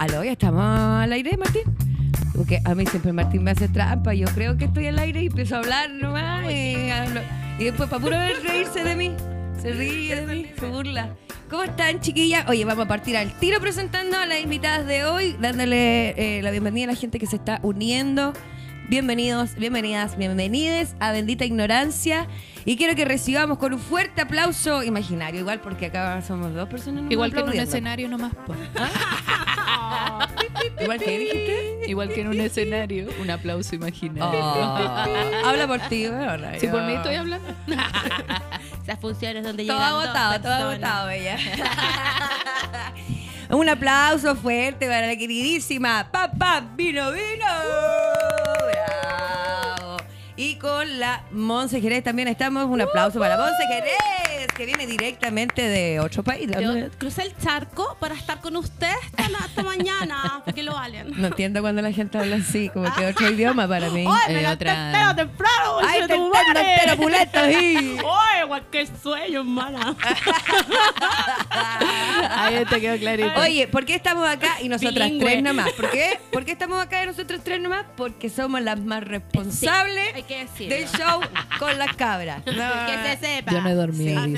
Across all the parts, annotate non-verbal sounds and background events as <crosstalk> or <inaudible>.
Aló, ya estamos al aire, Martín. Porque a mí siempre Martín me hace trampa. Yo creo que estoy al aire y empiezo a hablar nomás. Y, hablo- y después, para puro ver reírse de mí, se ríe de mí, se burla. ¿Cómo están, chiquillas? Oye, vamos a partir al tiro presentando a las invitadas de hoy, dándole eh, la bienvenida a la gente que se está uniendo. Bienvenidos, bienvenidas, bienvenides a Bendita Ignorancia. Y quiero que recibamos con un fuerte aplauso imaginario, igual porque acá somos dos personas. nomás Igual que en un escenario nomás. po. Igual que dijiste. Igual que en un escenario, un aplauso imaginario. Oh, habla por ti, weón. Si por mí estoy hablando. <laughs> Esas funciones donde Todo llegan dos agotado, todo agotado, bella. <laughs> Un aplauso fuerte para la queridísima Papá Vino Vino. Y con la Monse Jerez también estamos. Un aplauso para la Monse que viene directamente de otro país. Yo crucé el charco para estar con ustedes hasta, mañana, porque lo valen. No entiendo cuando la gente habla así, como que otro idioma para mí. ¡Ay, Eh, me levanté otra- entero temprano! ¡Ay, te entero, pulento, sí! ¡Ay, cualquier sueño, hermana! <laughs> Ahí te quedó clarito. Oye, ¿por qué estamos acá y nosotras Bilingüe. tres nomás? ¿Por qué? ¿Por qué estamos acá y nosotros tres nomás? Porque somos las más responsables hay que del show con las cabras. No. <laughs> Que se sepa. Yo no he dormido, Sí.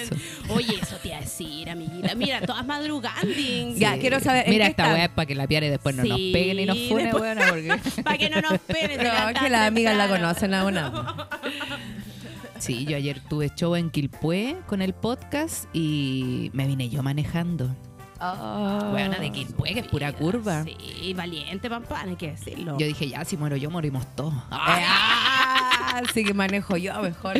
Oye, eso te iba a decir, amiguita. Mira, todas madrugando. Ya, quiero saber. ¿en Mira esta weá es para que la piare después no nos peguen y nos funen, después- porque... <laughs> Para que no nos peguen. No, es que las amigas la conocen a una. Sí, yo ayer tuve show en Quilpué con el podcast y me vine yo manejando. Oh. Weona de Quilpué, que es pura curva. Sí, valiente, pampán, hay que decirlo. Yo dije, ya, si muero yo, morimos todos. Ah, <laughs> Así que manejo yo mejor.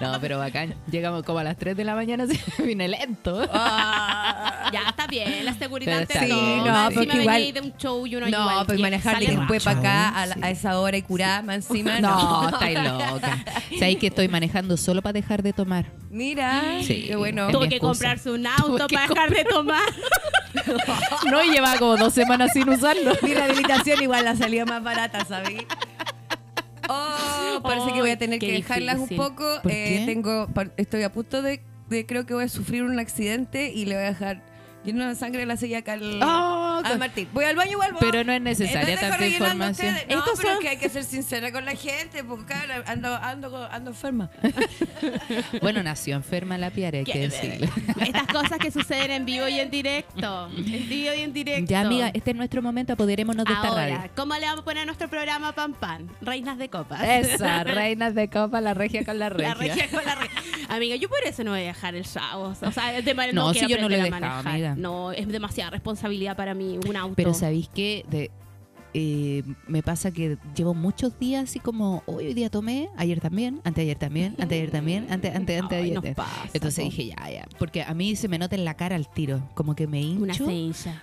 No, pero bacán. Llegamos como a las 3 de la mañana, <laughs> así vine lento. Ah. Ya está bien, la seguridad Pero te. Sí, no, porque me igual- de un show y uno No, igual pues manejar de después para acá a, la- Sí. a esa hora y curar más encima. No, estáis loca. Sabéis que estoy manejando solo para dejar de tomar. Mira, Sí. qué bueno. Tuve que comprarse un auto para dejar de tomar. <laughs> <laughs> No, y llevaba como dos semanas sin usarlo. Mi rehabilitación igual la salía más barata, ¿sabes? Oh, parece que voy a tener que dejarlas difícil. un poco. ¿Por Eh, tengo, estoy a punto de, de- creo que voy a sufrir un accidente y le voy a dejar lleno de sangre la silla acá al, Oh, Martín. Voy al baño y vuelvo. Pero no es Eh, necesaria no dejo tanta información. ustedes. No, Estos pero son- es que hay que ser sincera con la gente, porque ando, ando, ando enferma. <laughs> Bueno, nació enferma la piara, hay que decirlo. Estas cosas que suceden en vivo y en directo. En vivo y en directo. Ya, amiga, este es nuestro momento, apoderémonos de esta Ahora, radio. ¿cómo le vamos a poner a nuestro programa Pan Pan? Reinas de copas. Esa, <laughs> reinas de copa, la regia con la regia. La regia con la regia. Amiga, yo por eso no voy a dejar el show. O sea, de- No, si quiero yo no lo he dejado, amiga. No, es demasiada responsabilidad para mí un auto. Pero ¿sabéis qué? De, eh, me pasa que llevo muchos días así como, hoy, hoy día tomé, ayer también, anteayer también, <laughs> anteayer también, ante, ante, ante, Ay, ayer. pasa, Entonces dije, ya, ya. Porque a mí se me nota en la cara al tiro, como que me hincho.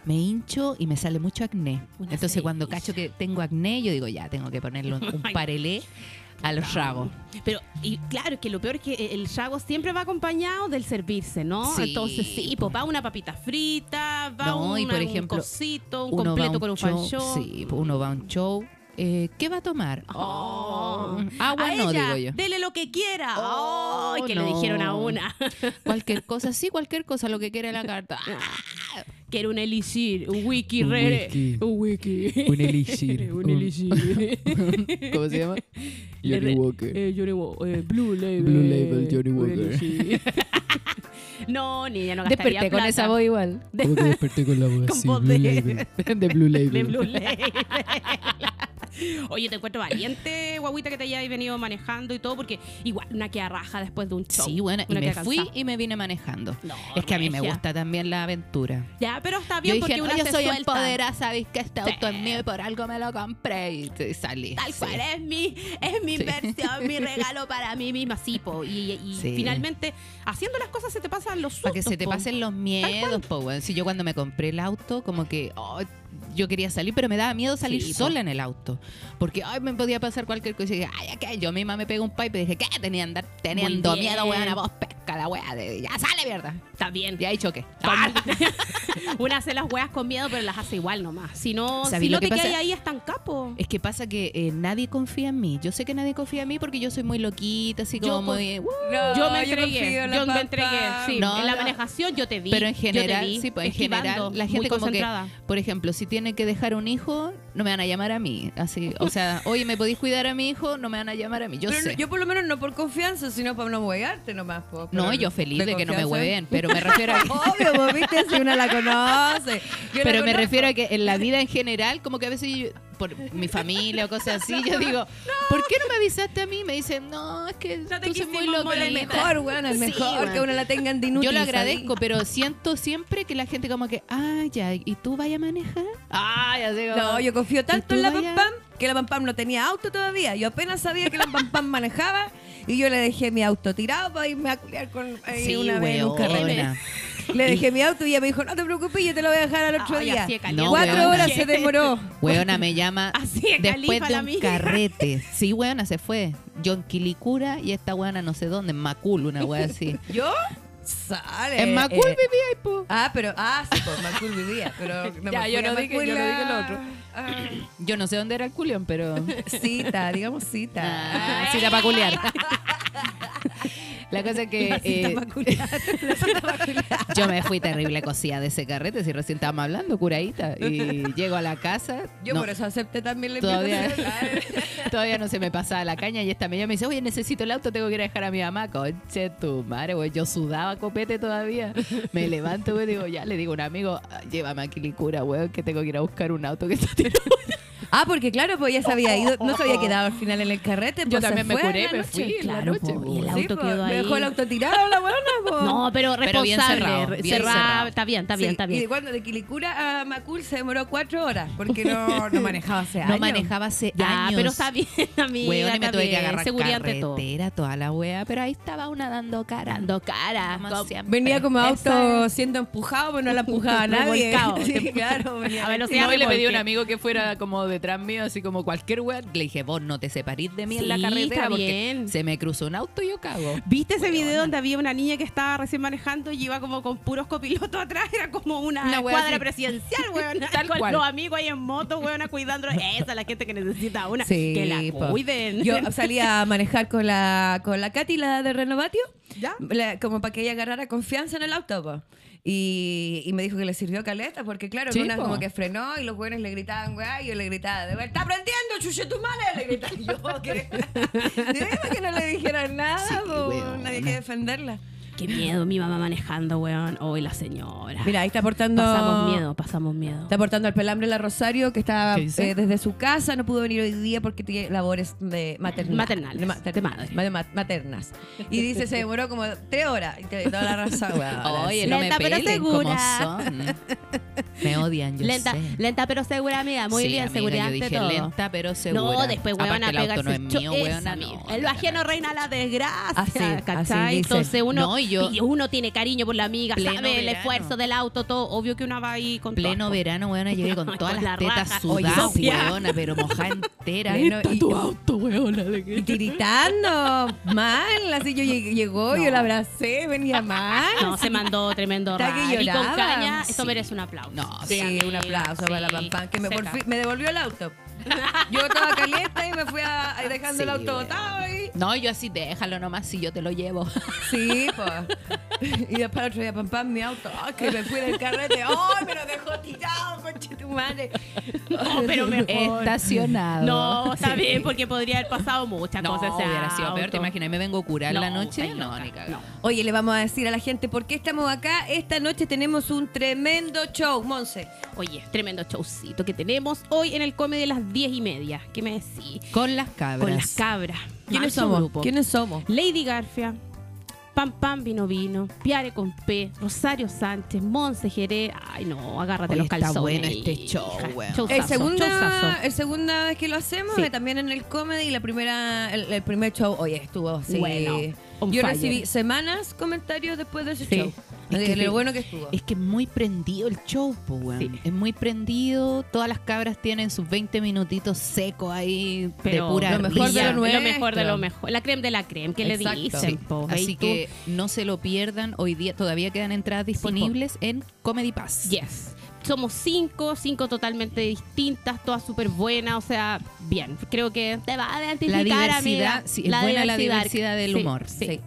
Me hincho y me sale mucho acné. Una Entonces cuando cacho que tengo acné, yo digo, ya, tengo que ponerle un, un <laughs> parelé a los rabos. Pero, y claro, es que lo peor es que el shago siempre va acompañado del servirse, ¿no? Sí, Entonces, sí, pues va una papita frita, va No, y por un ejemplo, cosito, un completo con un show, show. Sí, pues uno va a un show. eh, ¿Qué va a tomar? Oh. agua a no, ella, digo yo. Dele lo que quiera. Oh, que no. le dijeron a una. Cualquier cosa, sí, cualquier cosa, lo que quiera la carta. <laughs> que era un elixir, un wiki Un re- whisky. Un wiki. Un elixir. <laughs> un elixir. <laughs> ¿Cómo se llama? <laughs> Johnny Walker. eh, Johnny eh, Blue Label. Blue Label, Johnny Walker. no, niña, no gastaría Desperté con plata. esa voz igual. Como que desperté con la voz Con así, voz Blue de- Label. De Blue Label. de Blue Label. <laughs> Oye, te encuentro valiente, guaguita, que te hayas venido manejando y todo, porque igual una queda raja después de un show. Sí, bueno, y me fui cansada. y me vine manejando. No, es que a mí me gusta también la aventura. Ya, pero está Yo bien dije, porque no, una yo se soy suelta. empoderada, sabéis que este Sí. auto es mío y por algo me lo compré y y salí. Tal Sí. cual, es mi, es mi inversión, mi <laughs> regalo para mí misma, sí, po. Y, finalmente, haciendo las cosas se te pasan los sustos, Para que se te po. pasen los miedos, po, weón. Si yo cuando me compré el auto, como que oh, yo quería salir, pero me daba miedo salir Sí, po. sola en el auto. Porque ay, me podía pasar cualquier cosa. Y dije, ay, ¿qué? Yo misma me pego un pipe y dije, ¿qué? Tenían, andar, teniendo miedo, weón, a vos chasca la weá. de- Ya sale mierda. Está bien. Y ahí choque. <laughs> Una hace las weas con miedo, pero las hace igual nomás. Si no, ¿Sabí si lo no que te pasa? quedas ahí hasta en capo. Es que pasa que eh, nadie confía en mí. Yo sé que nadie confía en mí porque yo soy muy loquita, así Yo como con- muy... "Uh". No, yo me entregué, en la yo me entregué, sí. No, en la no. manejación yo te vi. Pero en yo te general, vi sí, pues en general, la muy gente como que, por ejemplo, si tiene que dejar un hijo, no me van a llamar a mí. Así, o sea, oye, ¿me podéis cuidar a mi hijo? No me van a llamar a mí. Yo Pero sé. no- yo por lo menos no por confianza, sino para no huearte nomás. po. no, yo feliz de, que no me hueven, pero me <laughs> refiero a. Obvio, vos viste si una la conoce. Yo la Pero me refiero a que en la vida en general, como que a veces yo- por mi familia o cosas así, yo digo, ¿por qué no me avisaste a mí? Me dicen, no, es que No te tú muy es molestar. mejor, weón, es mejor que uno la tengan de inútil. Yo lo agradezco, pero siento siempre que la gente como que, ah, ya, ¿y tú vayas a manejar? Ah, ya sé. No, yo confío tanto tú en la vaya- Pam Pam que la Pam Pam no tenía auto todavía. Yo apenas sabía que la Pam Pam <laughs> manejaba y yo le dejé mi auto tirado para irme a culiar con Sí, una weona. Le dejé mi auto y ella me dijo, no te preocupes, yo te lo voy a dejar al otro Ay, día. No, Cuatro weona. horas se demoró. <laughs> Weona me llama <laughs> Así de después de un carrete. Sí, weona, se fue. Yo en Quilicura y esta weona no sé dónde, en Macul, una wea así. ¿Yo? En Macul eh, vivía ahí, po. Ah, pero, ah, sí, pues Macul vivía, pero <laughs> no Ya, me yo no dije- yo no a- dije lo otro. Ah, <clears throat> Yo no sé dónde era el culión, pero... <laughs> cita, digamos cita. Ah, era para culiar. <laughs> La cosa es que eh, <laughs> yo me fui terrible cosida de ese carrete, si recién estábamos hablando, curadita. Y llego a la casa. Yo no, por eso acepté también la Todavía, <laughs> todavía no se me pasaba la caña y esta y me dice, oye, necesito el auto, tengo que ir a dejar a mi mamá. Conche tu madre, güey. Yo sudaba copete todavía. Me levanto, güey, digo, ya, le digo a un amigo, "Ah, llévame a Quilicura, güey, que tengo que ir a buscar un auto que está tirado. Ah, porque claro, pues ya se había ido, no se había quedado al final en el carrete. Yo pues, se también me curé, me fui en la Claro, noche. po, y el Sí, auto pues, quedó me ahí. dejó el auto tirado la buena, <laughs> pues. No, pero Pero bien responsable. cerrado, bien cerrado. cerrado. Está bien, está bien, Sí, está Y bien. de cuando de Quilicura a Macul se demoró cuatro horas, porque no, <laughs> no manejaba hace años. No manejaba hace Ya, años. pero está bien, amiga. Weón, y me está tuve que bien. agarrar Seguridad ante todo. carretera, toda la wea, pero ahí estaba una dando cara. Dando cara. Como Como- siempre. Venía como auto Esa- siendo empujado, pero no la <laughs> empujaba nadie. Revolcado. Sí, claro, venía A velocidad No, y le pedí a un amigo que fuera como detrás mío, así como cualquier wea. Le dije, vos no te separís de mí en la carretera porque bien. se me cruzó un auto y yo cago. ¿Viste ese video donde había una niña que estaba recién manejando y iba como con puros copilotos atrás? Era como una, cuadra así. presidencial, <laughs> weón. Tal con cual. los amigos ahí en moto, weón, cuidando. <laughs> Esa es la gente que necesita una. Sí, que la cuiden. Yo <laughs> salía a manejar con la, con la Katy, la de Renovatio, ¿Ya? la- como para que ella agarrara confianza en el auto. po. Y, y me dijo que le sirvió caleta, porque claro, Sí, una po. como que frenó y los buenos le gritaban, weá, y yo le gritaba, de verdad, ¡está aprendiendo, chuche tu madre! Le gritaba <laughs> yo, <laughs> que, de no le dijeran nada, Sí, weona. nadie que defenderla. Qué miedo, mi mamá manejando, weón. Hoy la señora. Mira, ahí está aportando... pasamos miedo, pasamos miedo. Está aportando al pelambre la Rosario, que está eh, desde su casa, no pudo venir hoy día porque tiene labores de maternal, Maternales, de, mater- de madre. de ma- maternas. Y dice, se demoró como tres horas. Y te toda la raza, weón. Oye, Sí. no Lenta, me pero como segura. son. Me odian, yo lenta, sé. lenta pero segura, amiga. Muy Sí, bien, amiga, seguridad yo ante dije todo. lenta pero segura. No, después, weón, a pegarse no es mío, no. El ajeno reina la desgracia, Así, así ¿cachai? dice. Entonces uno, No, y yo- uno tiene cariño por la amiga, el esfuerzo del auto, todo. Obvio que una va ahí con Pleno todo. verano, weona, llegué con <laughs> Con todas la las tetas sudadas, weona, pero mojada <laughs> entera. Pleno- y- tu auto, weona. Y tiritando mal, así yo lleg- llegó, yo la abracé, venía mal. No, se mandó tremendo que rally con caña. Esto Sí. merece un aplauso. No, Sí, amiga, un aplauso para la sí. Pam Pam, que me devolvió el auto. <laughs> Yo estaba caliente y me fui a, a dejando Sí, el auto botado. No, yo así, déjalo nomás si yo te lo llevo. <laughs> Sí, pues. Y después el otro día, pam, pam, mi auto. Ay, que me fui del carrete. ¡Ay, me lo dejó tirado, conche tu madre! No, pero mejor. <laughs> Estacionado. No, está Sí. bien, porque podría haber pasado muchas No, cosas. ese hubiera sido peor. ¿Te imaginas? ¿Me vengo a curar No, la noche? No, loca, ni cagando. no. Oye, le vamos a decir a la gente por qué estamos acá. Esta noche tenemos un tremendo show, Monse. Oye, tremendo showcito que tenemos hoy en el Comedy de las 10 y media. ¿Qué me decís? Con las cabras. Con las cabras. ¿Quiénes Manso somos? grupo. ¿Quiénes somos? Lady Garfia, Pam Pam Vino Vino, Piare con P, Rosario Sánchez, Monse Jerez. Ay, no, agárrate los está calzones. bueno este show, weón. Es segunda, es segunda vez que lo hacemos, Sí. también en el comedy. La primera, el, el primer show, oye, estuvo así. Bueno. On Yo fire. recibí semanas comentarios después de ese Sí. show. Es de que lo sí. bueno que estuvo. Es que es muy prendido el show, po, weón. Sí. Es muy prendido. Todas las cabras tienen sus 20 minutitos secos ahí Pero de pura lo mejor de lo nuestro. mejor de lo mejor. La creme de la creme, que le dicen? Sí. po? Así tú- que no se lo pierdan. Hoy día todavía quedan entradas disponibles en Comedy Pass. Yes. Somos cinco, cinco totalmente distintas, todas súper buenas, o sea, bien. Creo que te va a La identificar, diversidad, amiga. sí, es buena la diversidad del humor. sí. Sí.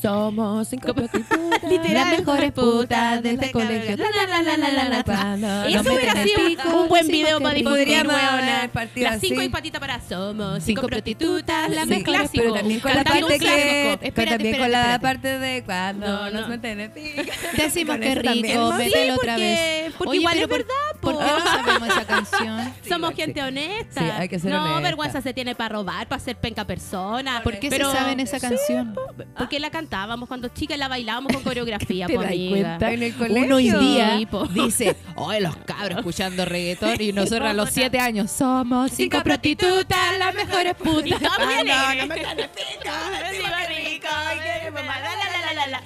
Somos cinco prostitutas. <laughs> Literal, las mejores putas de este colegio. La, la, la, la, la, la, la, cuando Eso hubiera sido pico, un buen video para difundir, weona. Las cinco así. y patita para somos cinco, Cinco prostitutas, la Sí, más clásico. Pero también con la parte que, también con la espérate. parte de cuando No, nos no. meten el pico. <laughs> Decimos que rico, mételo porque- otra vez. porque igual es verdad, ¿Por po. qué no sabemos esa <laughs> canción? Somos gente honesta. Sí, hay que ser no, vergüenza se tiene para robar, para ser penca persona. ¿Por qué se saben esa canción? Porque la cantábamos cuando chicas, la bailábamos con <laughs> coreografía, ¿Te po, das amiga. cuenta? En el colegio. Uno hoy día Sí, dice, <laughs> oye, los cabros escuchando reggaetón y nosotros a los siete años somos cinco Cinco prostitutas, las mejores putas. Ah, no, no me rico, ay, qué mamá, la, la, la, la, la.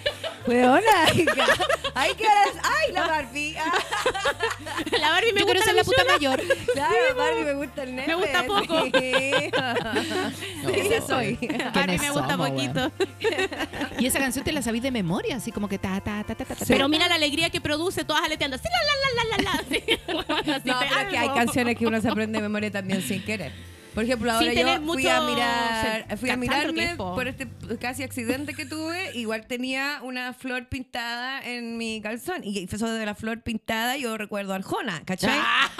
Weona. Ay, que. Ay, la Barbie. Ah, La Barbie me Yo quiero gusta ser la la puta mayor. claro, Barbie me gusta el nepe. Me gusta poco. <laughs> Sí. Esa soy. Barbie me gusta somos, poquito. <laughs> Y esa canción te la sabís de memoria, así como que ta, ta, ta, ta, ta, ta. Pero mira la alegría que produce, todas aleteando. Sí, la, la, la, la, la, la. Sí, <laughs> bueno, No, pero es que hay canciones que uno se aprende de memoria también sin querer. Por ejemplo, ahora yo fui a mirar, fui a mirarme por este casi accidente que tuve, igual tenía una flor pintada en mi calzón y eso de la flor pintada yo recuerdo a Arjona, ¿cachai? Ah.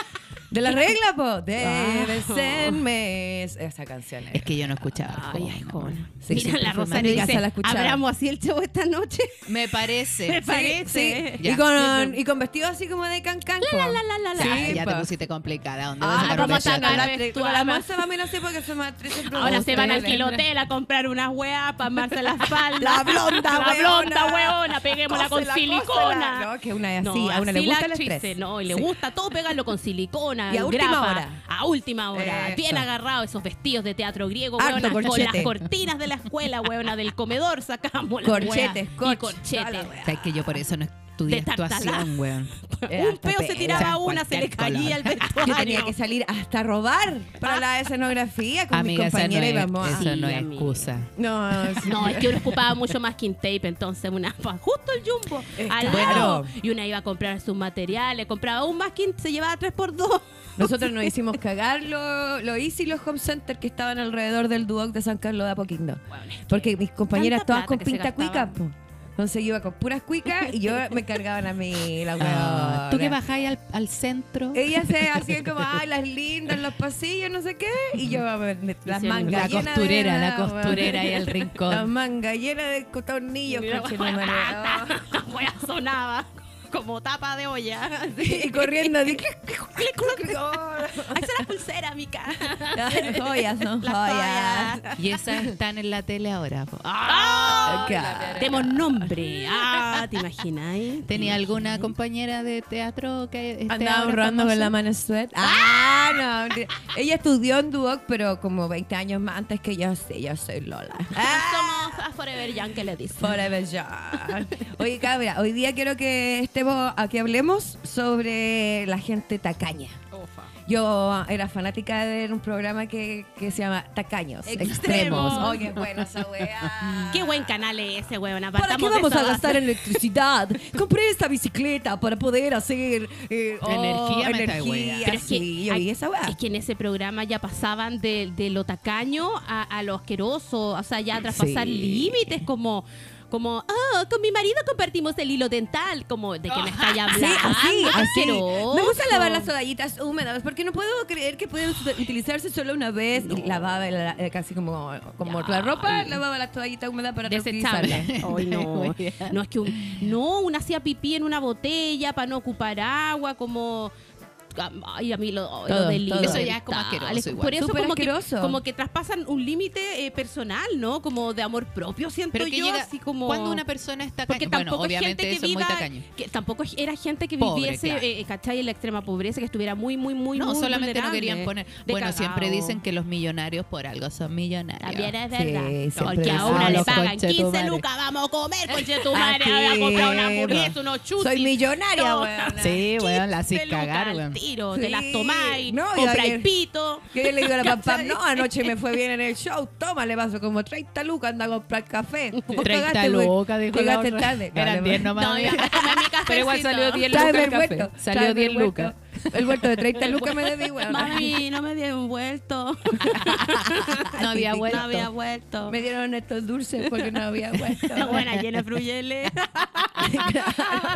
De la regla, po. Debe ser mes. Esa canción. Es que yo no escuchaba. Ay, ay. Jona. Sí, Mira, la Rosario dice, la escuchaba. ¿abramos así el show esta noche? Me parece. <laughs> Me parece. Sí, y, con, y con vestido así como de cancán. La, la, la, la, la. Ya, Sí, ya te po. pusiste complicada. ¿Dónde Ah, vas a la la, moza también así porque somos actrices Ahora se van al kilotel a comprar unas weas para amarse la falda. La blonda, La blonda, weona. Peguémosla con silicona. No, que una es así, a una le gusta la el estrés. No, y le gusta todo pegarlo con silicona. Y a última grapa, hora. A última hora. Eso. Bien agarrado esos vestidos de teatro griego, weona, con las cortinas de la escuela, weona, del comedor sacamos la Corchetes, corchetes. la wea. Sabes que yo por eso no estudié De actuación, weón. <laughs> Era Un peo se tiraba una, se le caía el <laughs> vestuario. Yo tenía que salir hasta robar para la escenografía con Amiga, mi no compañera es, y vamos eso Sí, no es excusa. No, sí. <laughs> No, es que uno ocupaba mucho más que tape, entonces una justo el jumbo Eh, al claro. lado. Y una iba a comprar sus materiales, compraba un masking, se llevaba tres por dos. Nosotros nos hicimos cagar lo, lo Easy y los home centers que estaban alrededor del Duoc de San Carlos de Apoquindo. Porque mis compañeras todas con pinta cuica, po. Entonces yo iba con puras cuicas y yo me cargaban a mí la Ah, weona. Tú que bajáis al, al centro. Ellas se <laughs> hacían como, ay, las lindas, los pasillos, no sé qué. Y yo, a ver, las Hicieron mangas la llenas de costurera, la costurera y el Las rincón. mangas llenas de tornillos, Mira, conchetumare. La <laughs> wea sonaba como tapa de olla. <laughs> Y corriendo así. Ahí se la pulsera, mica. Las joyas, son Las joyas. joyas. Y esas están en la tele ahora. po. ¡Ah! Claro. Tenemos nombre. Ah, ¿te imaginas? ¿Tenía alguna compañera de teatro que esté Andaba ahora rodando con la mano sweat. Ah, no. mentira. Ella estudió en Duoc, pero como 20 años más antes que yo. Sí, yo soy Lola. Ah, a Forever Young, que le dicen. Forever Young. Oye, cabra, hoy día quiero que estemos, a que hablemos sobre la gente tacaña. Yo era fanática de un programa que, que se llama Tacaños Extremos. Extremos. Oh, qué buena esa weá. Qué buen canal es ese, weón. ¿Para qué vamos a gastar en electricidad? <laughs> Compré esta bicicleta para poder hacer eh, oh, Energía, energía. wea. Pero es que, sí, hay- esa weá. es que en ese programa ya pasaban de, de lo tacaño a, a lo asqueroso, o sea, ya traspasar Sí. límites como... Como, ah, con mi marido compartimos el hilo dental. Como, ¿de qué me estáis hablando? Sí, así, así. Me gusta lavar las toallitas húmedas porque no puedo creer que pueden ut- utilizarse solo una vez y lavaba la- eh, casi como, como Ya. la ropa, lavaba las toallitas húmedas para reutilizarlas. <laughs> Ay, no. No, es que un, no, una hacía pipí en una botella para no ocupar agua, como Ay, a mí lo, lo Todo, del todo. hilo Eso ya es como asqueroso igual. Por eso Súper como que, asqueroso. como que traspasan un límite eh, personal, ¿no? Como de amor propio, siento Pero que yo, llega, así como... cuando una persona está Porque bueno, tampoco es obviamente gente que eso es muy viva, que tampoco era gente que Pobre, viviese, claro. eh, ¿cachai? En la extrema pobreza, que estuviera muy, muy, muy, no, muy solamente no querían poner. Bueno, siempre cagao. dicen que los millonarios por algo son millonarios. También es Sí, verdad. siempre Porque a una le pagan conche 15 tu madre. lucas, vamos a comer, conche tu madre, voy a comprar una hamburguesa, unos chutis. Soy millonaria, weón. Sí, weón, la 15 haces cagar, weón. Tiro, te Sí. las tomáis, No, y compráis pito. Que yo le digo a la <laughs> ¿Cachai? no, anoche me fue bien en el show, toma, le paso como 30 lucas, anda a comprar café. <laughs> Vos 30 cagaste, güey. lucas, dijo la tarde. Eran Vale, 10 nomás. No, amiga. iba a tomar mi cafecito. Pero igual salió <laughs> 10 Tráeme lucas el café. Salió tráeme 10 el vuelto. lucas. <laughs> El vuelto de 30 lucas me debí, weón. Mami, no me dieron vuelto. <laughs> No había vuelto. No había vuelto. Me dieron estos dulces porque no había <laughs> vuelto. Buena, llena fruyele.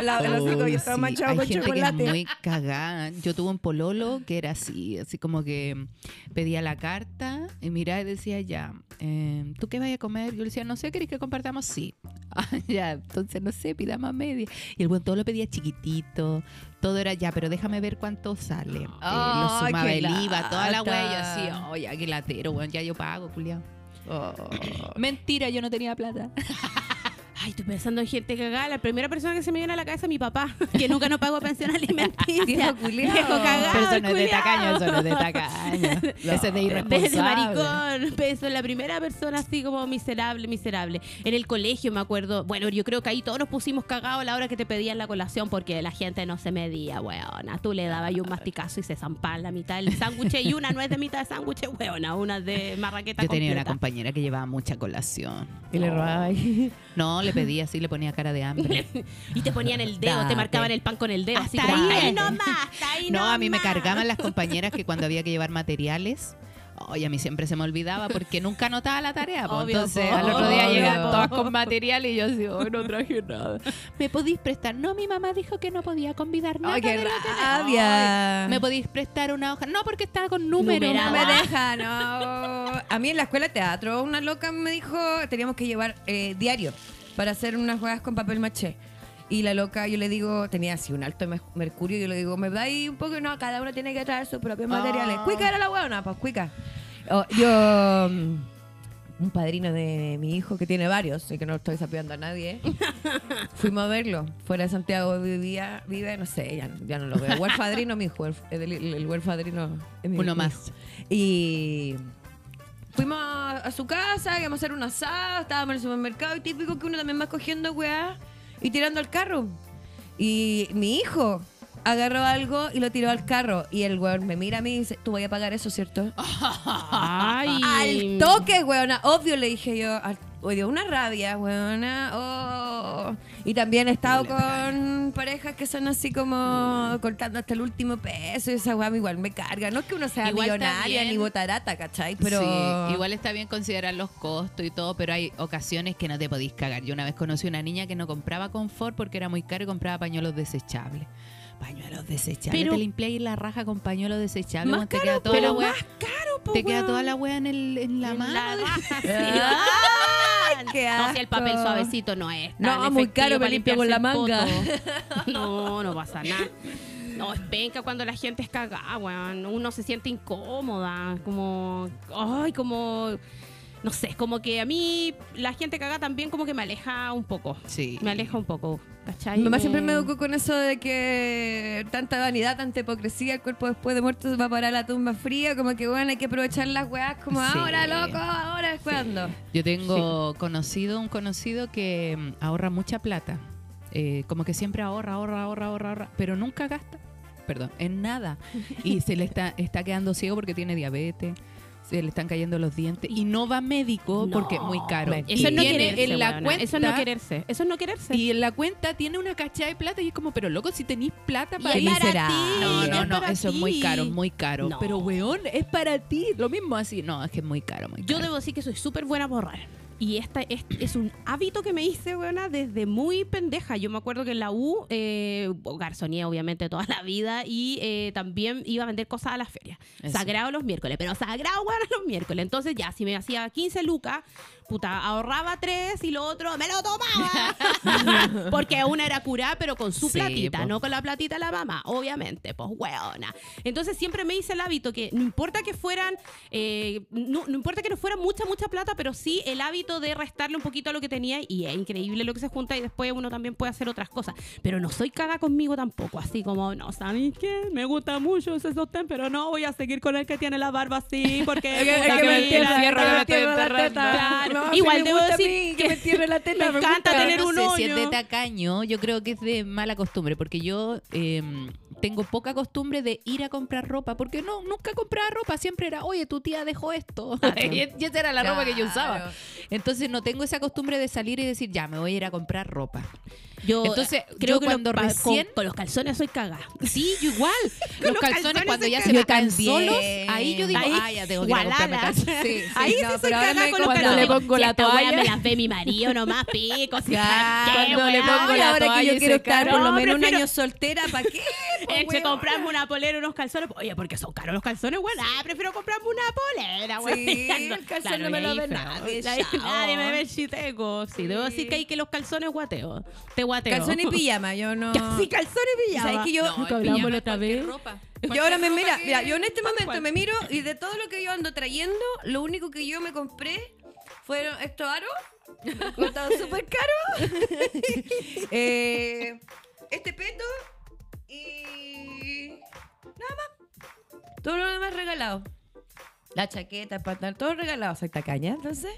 la de los hijos, yo estaba sí, manchado Hay con gente chocolate. que es muy cagada. Yo tuve un pololo que era así, así como que pedía la carta y miraba y decía ya, eh, ¿tú qué vas a comer? Yo le decía, no sé, ¿querés que compartamos? Sí. Ah, ya, entonces no sé, pidamos a media. Y el buen todo lo pedía chiquitito, todo era ya, pero déjame ver cuánto sale. Eh, lo sumaba el IVA, toda la huella, así, oye, qué latero, weón, ya yo pago, culiao. Oh. Mentira, yo no tenía plata. <laughs> Ay, estoy pensando en gente cagada. La primera persona que se me viene a la cabeza es mi papá, <laughs> que nunca nos pagó pensión <laughs> alimenticia. Viejo culiao. Viejo cagado, Pero eso no es de tacaño, eso no es de tacaño. <laughs> Ese es de irresponsable. de maricón, pensó la primera persona así como miserable, miserable. En el colegio me acuerdo, bueno, yo creo que ahí todos nos pusimos cagados a la hora que te pedían la colación porque la gente no se medía, weona. Tú le dabas ahí un masticazo y se zampaban la mitad del sándwich y una no es de mitad de sándwich, weona, una es de marraqueta Yo tenía una compañera que llevaba mucha colación. Y le robaba ahí. No, le pedía así, le ponía cara de hambre. <laughs> Y te ponían el dedo, Date. te marcaban el pan con el dedo. Así Hasta como, ahí. ahí nomás, hasta ahí No, a mí me nomás". cargaban las <laughs> compañeras que cuando había que llevar materiales. Oye, a mí siempre se me olvidaba porque nunca anotaba la tarea. Obvio, Entonces, al otro día llegaban todas con material y yo así, "Ay, no traje nada. ¿Me podéis prestar? No, mi mamá dijo que no podía convidar nada. ¡Ay, qué de lo que- rabia! ¿Me podéis prestar una hoja? No, porque estaba con números. No me <laughs> deja, no. A mí en la escuela de teatro, una loca me dijo, teníamos que llevar eh, diario para hacer unas juegas con papel maché. Y la loca, yo le digo, tenía así un alto mer- mercurio, yo le digo, ¿me dais un poco? No, cada uno tiene que traer sus propios materiales. Ah. Cuica era la huevona, pues cuica. Oh, yo, mm, un padrino de mi hijo que tiene varios, y que no estoy sapeando a nadie, <laughs> fuimos a verlo. Fuera de Santiago vivía, vive, no sé, ya, ya no lo veo. Huerfadrino, mi hijo, el, el, el huerfadrino es mi Uno mi más. hijo. Y fuimos a, a su casa, íbamos a hacer un asado, estábamos en el supermercado y típico que uno también va cogiendo weá y tirando al carro. Y mi hijo agarró algo y lo tiró al carro. Y el weón me mira a mí y dice, tú voy a pagar eso, ¿cierto? <laughs> Ay. Al toque, weona. Obvio le dije yo. Al, oye, una rabia, weona. Oh. Y también he estado con parejas que son así como cortando hasta el último peso. Y esa weá igual me carga. No es que uno sea Igual millonaria ni botarata, ¿cachai? Pero Sí, igual está bien considerar los costos y todo, pero hay ocasiones que no te podís cagar. Yo una vez conocí una niña que no compraba confort porque era muy caro y compraba pañuelos desechables. Pañuelos desechables. Pero- te limpiáis la raja con pañuelos desechables. Más te queda toda pero la wea, Más caro, po, te queda toda la wea en, el, en la En mano. la raja. <laughs> ¡Ay, qué No, si el papel suavecito no es. No, tan muy efectivo caro, me limpio con la manga. <laughs> No, no pasa nada. No, es penca cuando la gente es cagada, weón. Uno se siente incómoda, como... Ay, como... No sé, como que a mí la gente cagada también como que me aleja un poco. Sí. Me aleja un poco, ¿cachai? Mi mamá siempre Eh, me educó con eso de que tanta vanidad, tanta hipocresía, el cuerpo después de muerto se va a parar a la tumba fría, como que bueno, hay que aprovechar las weas como Sí. ahora, loco, ahora es cuando. Yo tengo conocido, un conocido que mm, ahorra mucha plata. Eh, como que siempre ahorra, ahorra, ahorra, ahorra, ahorra, pero nunca gasta, perdón, en nada. <laughs> Y se le está, está quedando ciego porque tiene diabetes, se le están cayendo los dientes y no va a médico No. porque es muy caro. Eso es no tiene quererse, en la cuenta, Eso es no quererse. Eso es no quererse. Y en la cuenta tiene una cachada de plata y es como, pero loco, si tenéis plata para es ir. para ti, No, no, no, eso es muy caro, muy caro. No. Pero weón, es para ti. Lo mismo así. No, es que es muy caro, muy Yo debo decir que soy súper buena por ahorrar. Y esta es, es un hábito que me hice, buena, desde muy pendeja. Yo me acuerdo que en la U, eh, garzonía obviamente toda la vida, y eh, también iba a vender cosas a la feria. Eso. Sagrado los miércoles, pero sagrado, bueno, los miércoles. Entonces ya, si me hacía 15 lucas, puta, ahorraba 3 y lo otro me lo tomaba. <laughs> Porque una era curar, pero con su Sí, platita, po. no con la platita de la mamá, obviamente, pues weona. Entonces siempre me hice el hábito que no importa que fueran, eh, no, no importa que no fuera mucha, mucha plata, pero sí el hábito de restarle un poquito a lo que tenía y es increíble lo que se junta y después uno también puede hacer otras cosas. Pero no soy caga conmigo tampoco, así como, no, ¿sabes qué? Me gusta mucho ese sostén, pero no voy a seguir con el que tiene la barba así, porque... <laughs> Es que- es que me fierro que me No, Igual si debo decir mí, que que me entierre la teta. me encanta gusta. tener no un sé si es hoyo. de tacaño, yo creo que es de mala costumbre, porque yo eh, tengo poca costumbre de ir a comprar ropa, porque no, nunca compraba ropa, siempre era, oye, tu tía dejó esto. <laughs> y y esa era la ropa que yo usaba. Entonces no tengo esa costumbre de salir y decir, ya, me voy a ir a comprar ropa. Yo Entonces, creo yo que cuando pa- recién- con, con los calzones soy cagada. Sí, yo igual. <laughs> Los, los calzones, calzones cuando ya se me caen solos, ahí yo digo, Ahí, ah, ya tengo que ir a comprarme calzones. <laughs> Sí, sí, Ahí sí no, soy pero ahora cagada con los cuando le pongo la toalla- me las ve mi marido nomás, pico. Si Ya, ¿qué, cuando le pongo la ahora que toalla yo quiero estar por lo No, menos un año soltera, ¿para qué? Entre comprarme una polera y unos calzones. Oye, porque son caros los calzones, bueno, ah, prefiero comprarme una polera, güey. Sí, <laughs> el calzón no me lo ve nadie, Nadie, me ve el chiteco. Sí, debo decir que hay que los calzones guateo. Te guateo. Calzón y <laughs> pijama, yo no. Sí, calzón y pijama. ¿Sabes que yo, hablamos la otra vez. yo ahora me mira, que- mira, yo en este momento me miro y de todo lo que yo ando trayendo, lo único que yo me compré fueron estos aros, estaban súper <laughs> caros, eh, este peto y nada más. Todo lo demás regalado. La chaqueta, el pantalón, todo regalado. Soy tacaña, entonces.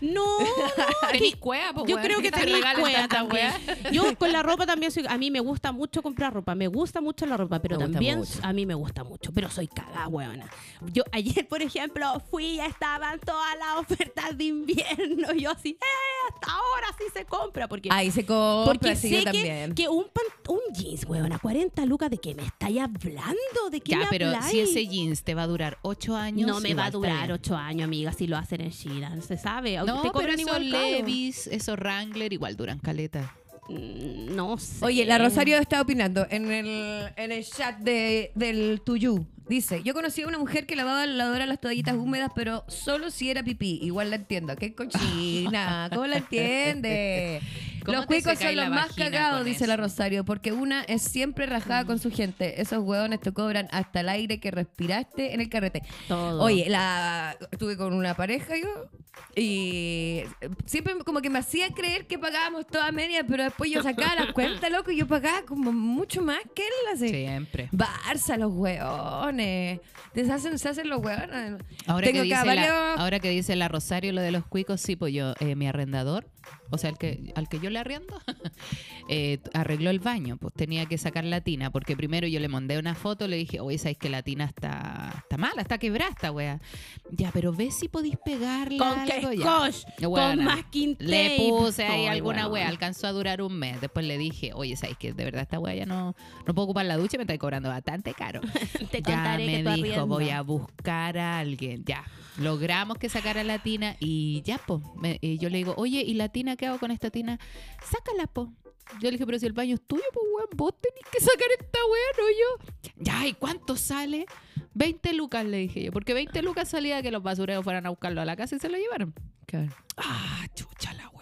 No, <laughs> no. Tenís cueva, po, Yo creo que te tenés regalan cueva también. <laughs> Yo con la ropa también soy. A mí me gusta mucho comprar ropa. Me gusta mucho la ropa, pero Me también a mí me gusta mucho. Pero soy cagada, huevona. Yo ayer, por ejemplo, fui y estaban todas las ofertas de invierno. Y yo así, ¡eh! Hasta ahora sí se compra. Porque, Ahí se compra, porque sí, sé yo que, también. que un, pan- un jeans, huevona, 40 lucas, ¿de qué me estáis hablando? ¿De qué Ya, me pero habláis? si ese jeans te va a durar ocho años. No me va a durar bien. ocho años, amiga, si lo hacen en Sheeran. Se sabe. No, te pero esos caro. Levis, esos Wrangler, igual duran caleta. Mm, No sé. Oye, la Rosario está opinando en el, en el chat de, del Tuyú. Dice, yo conocí a una mujer que lavaba la lavadora las toallitas húmedas, pero solo si era pipí. Igual la entiendo. ¡Qué cochina! ¿Cómo la entiende? ¿Cómo Los cuicos son los más cagados, dice la? Rosario, porque una es siempre rajada con su gente. Esos hueones te cobran hasta el aire que respiraste en el carrete. Todo. Oye, la estuve con una pareja yo y siempre como que me hacía creer que pagábamos toda media, pero después yo sacaba la cuenta, loco, y yo pagaba como mucho más que él. Así. Siempre. Barça, los hueones. Deshacen, se hacen los hueones. Ahora Tengo que, dice la, ahora que dice la Rosario lo de los cuicos, sí, pues yo, eh, mi arrendador, o sea, el que, al que yo le arriendo, <laughs> eh, arregló el baño, pues tenía que sacar la tina, porque primero yo le mandé una foto, le dije, oye, ¿sabes que la tina está, está mala, está quebrada esta wea? Ya, pero ves si podéis pegarla. Con algo, que ya. con tape. Le puse ahí Ay, alguna wea, alcanzó a durar un mes. Después le dije, oye, ¿sabes que de verdad esta wea ya no, no puedo ocupar la ducha? Me está cobrando bastante caro. <laughs> Te ya contaré me que dijo, voy a buscar a alguien. Ya, logramos que sacara la tina y ya, po. Me- y yo le digo, oye, ¿y la tina qué hago con esta tina? Sácala, po. Yo le dije, pero si el baño es tuyo, pues weón, vos tenés que sacar esta wea, no yo. Ya, ¿y cuánto sale? 20 lucas, le dije yo. Porque 20 lucas salía que los basureros fueran a buscarlo a la casa y se lo llevaron. Ah, chucha la wea.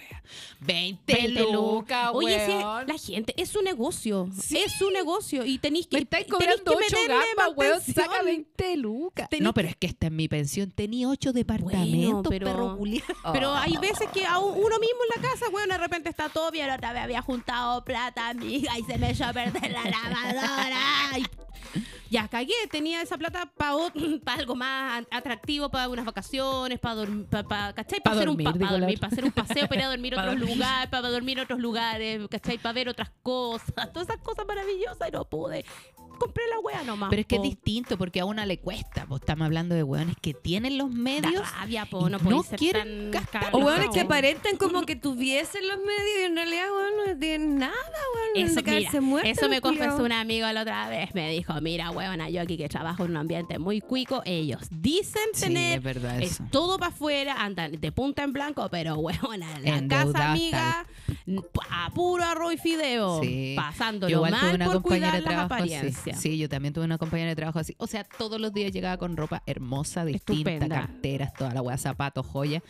20, 20 lucas, Oye, weón. la gente, es un negocio. Sí. Es un negocio. Y tenéis que. Me estáis cobrando que 8 meterle gambas, weón. Saca 20 lucas. Tenés No, pero es que esta es mi pensión. Tenía 8 departamentos, pero- perro culiao. <laughs> Pero Oh. hay veces que a un- uno mismo en la casa, weón, de repente está todo bien. La otra vez había juntado plata, amiga, y se me echó a perder la lavadora. Y ya cagué, tenía esa plata para <clears throat> algo más atractivo, para unas vacaciones, para dormir, para, ¿cachai? Pa Para hacer, un dormir, hacer un paseo, para ir a dormir otros dormir. lugares, para dormir en otros lugares, ¿cachai? Para ver otras cosas, <laughs> todas esas cosas maravillosas y no pude. Compré la wea nomás. Pero es que es distinto porque a una le cuesta. Estamos hablando de hueones que tienen los Da medios. rabia, po, y no, no podéis ser quieren tan gastar. O hueones que aparentan como que tuviesen los medios y en realidad, weón, no tienen nada, weón. Eso, mira, me confesó un amigo la otra vez. Me dijo, mira, huevona, yo aquí que trabajo en un ambiente muy cuico, ellos dicen Sí, tener es verdad es eso. todo para afuera, andan de punta en blanco, pero huevona, en la casa amiga, a puro arroz y fideo, Sí. pasándolo Yo igual tuve mal una por compañera cuidar de las trabajo apariencias. Sí, yo también tuve una compañera de trabajo así. O sea, todos los días llegaba con ropa hermosa, distinta, Estupenda. carteras, toda la weá, zapatos, joyas.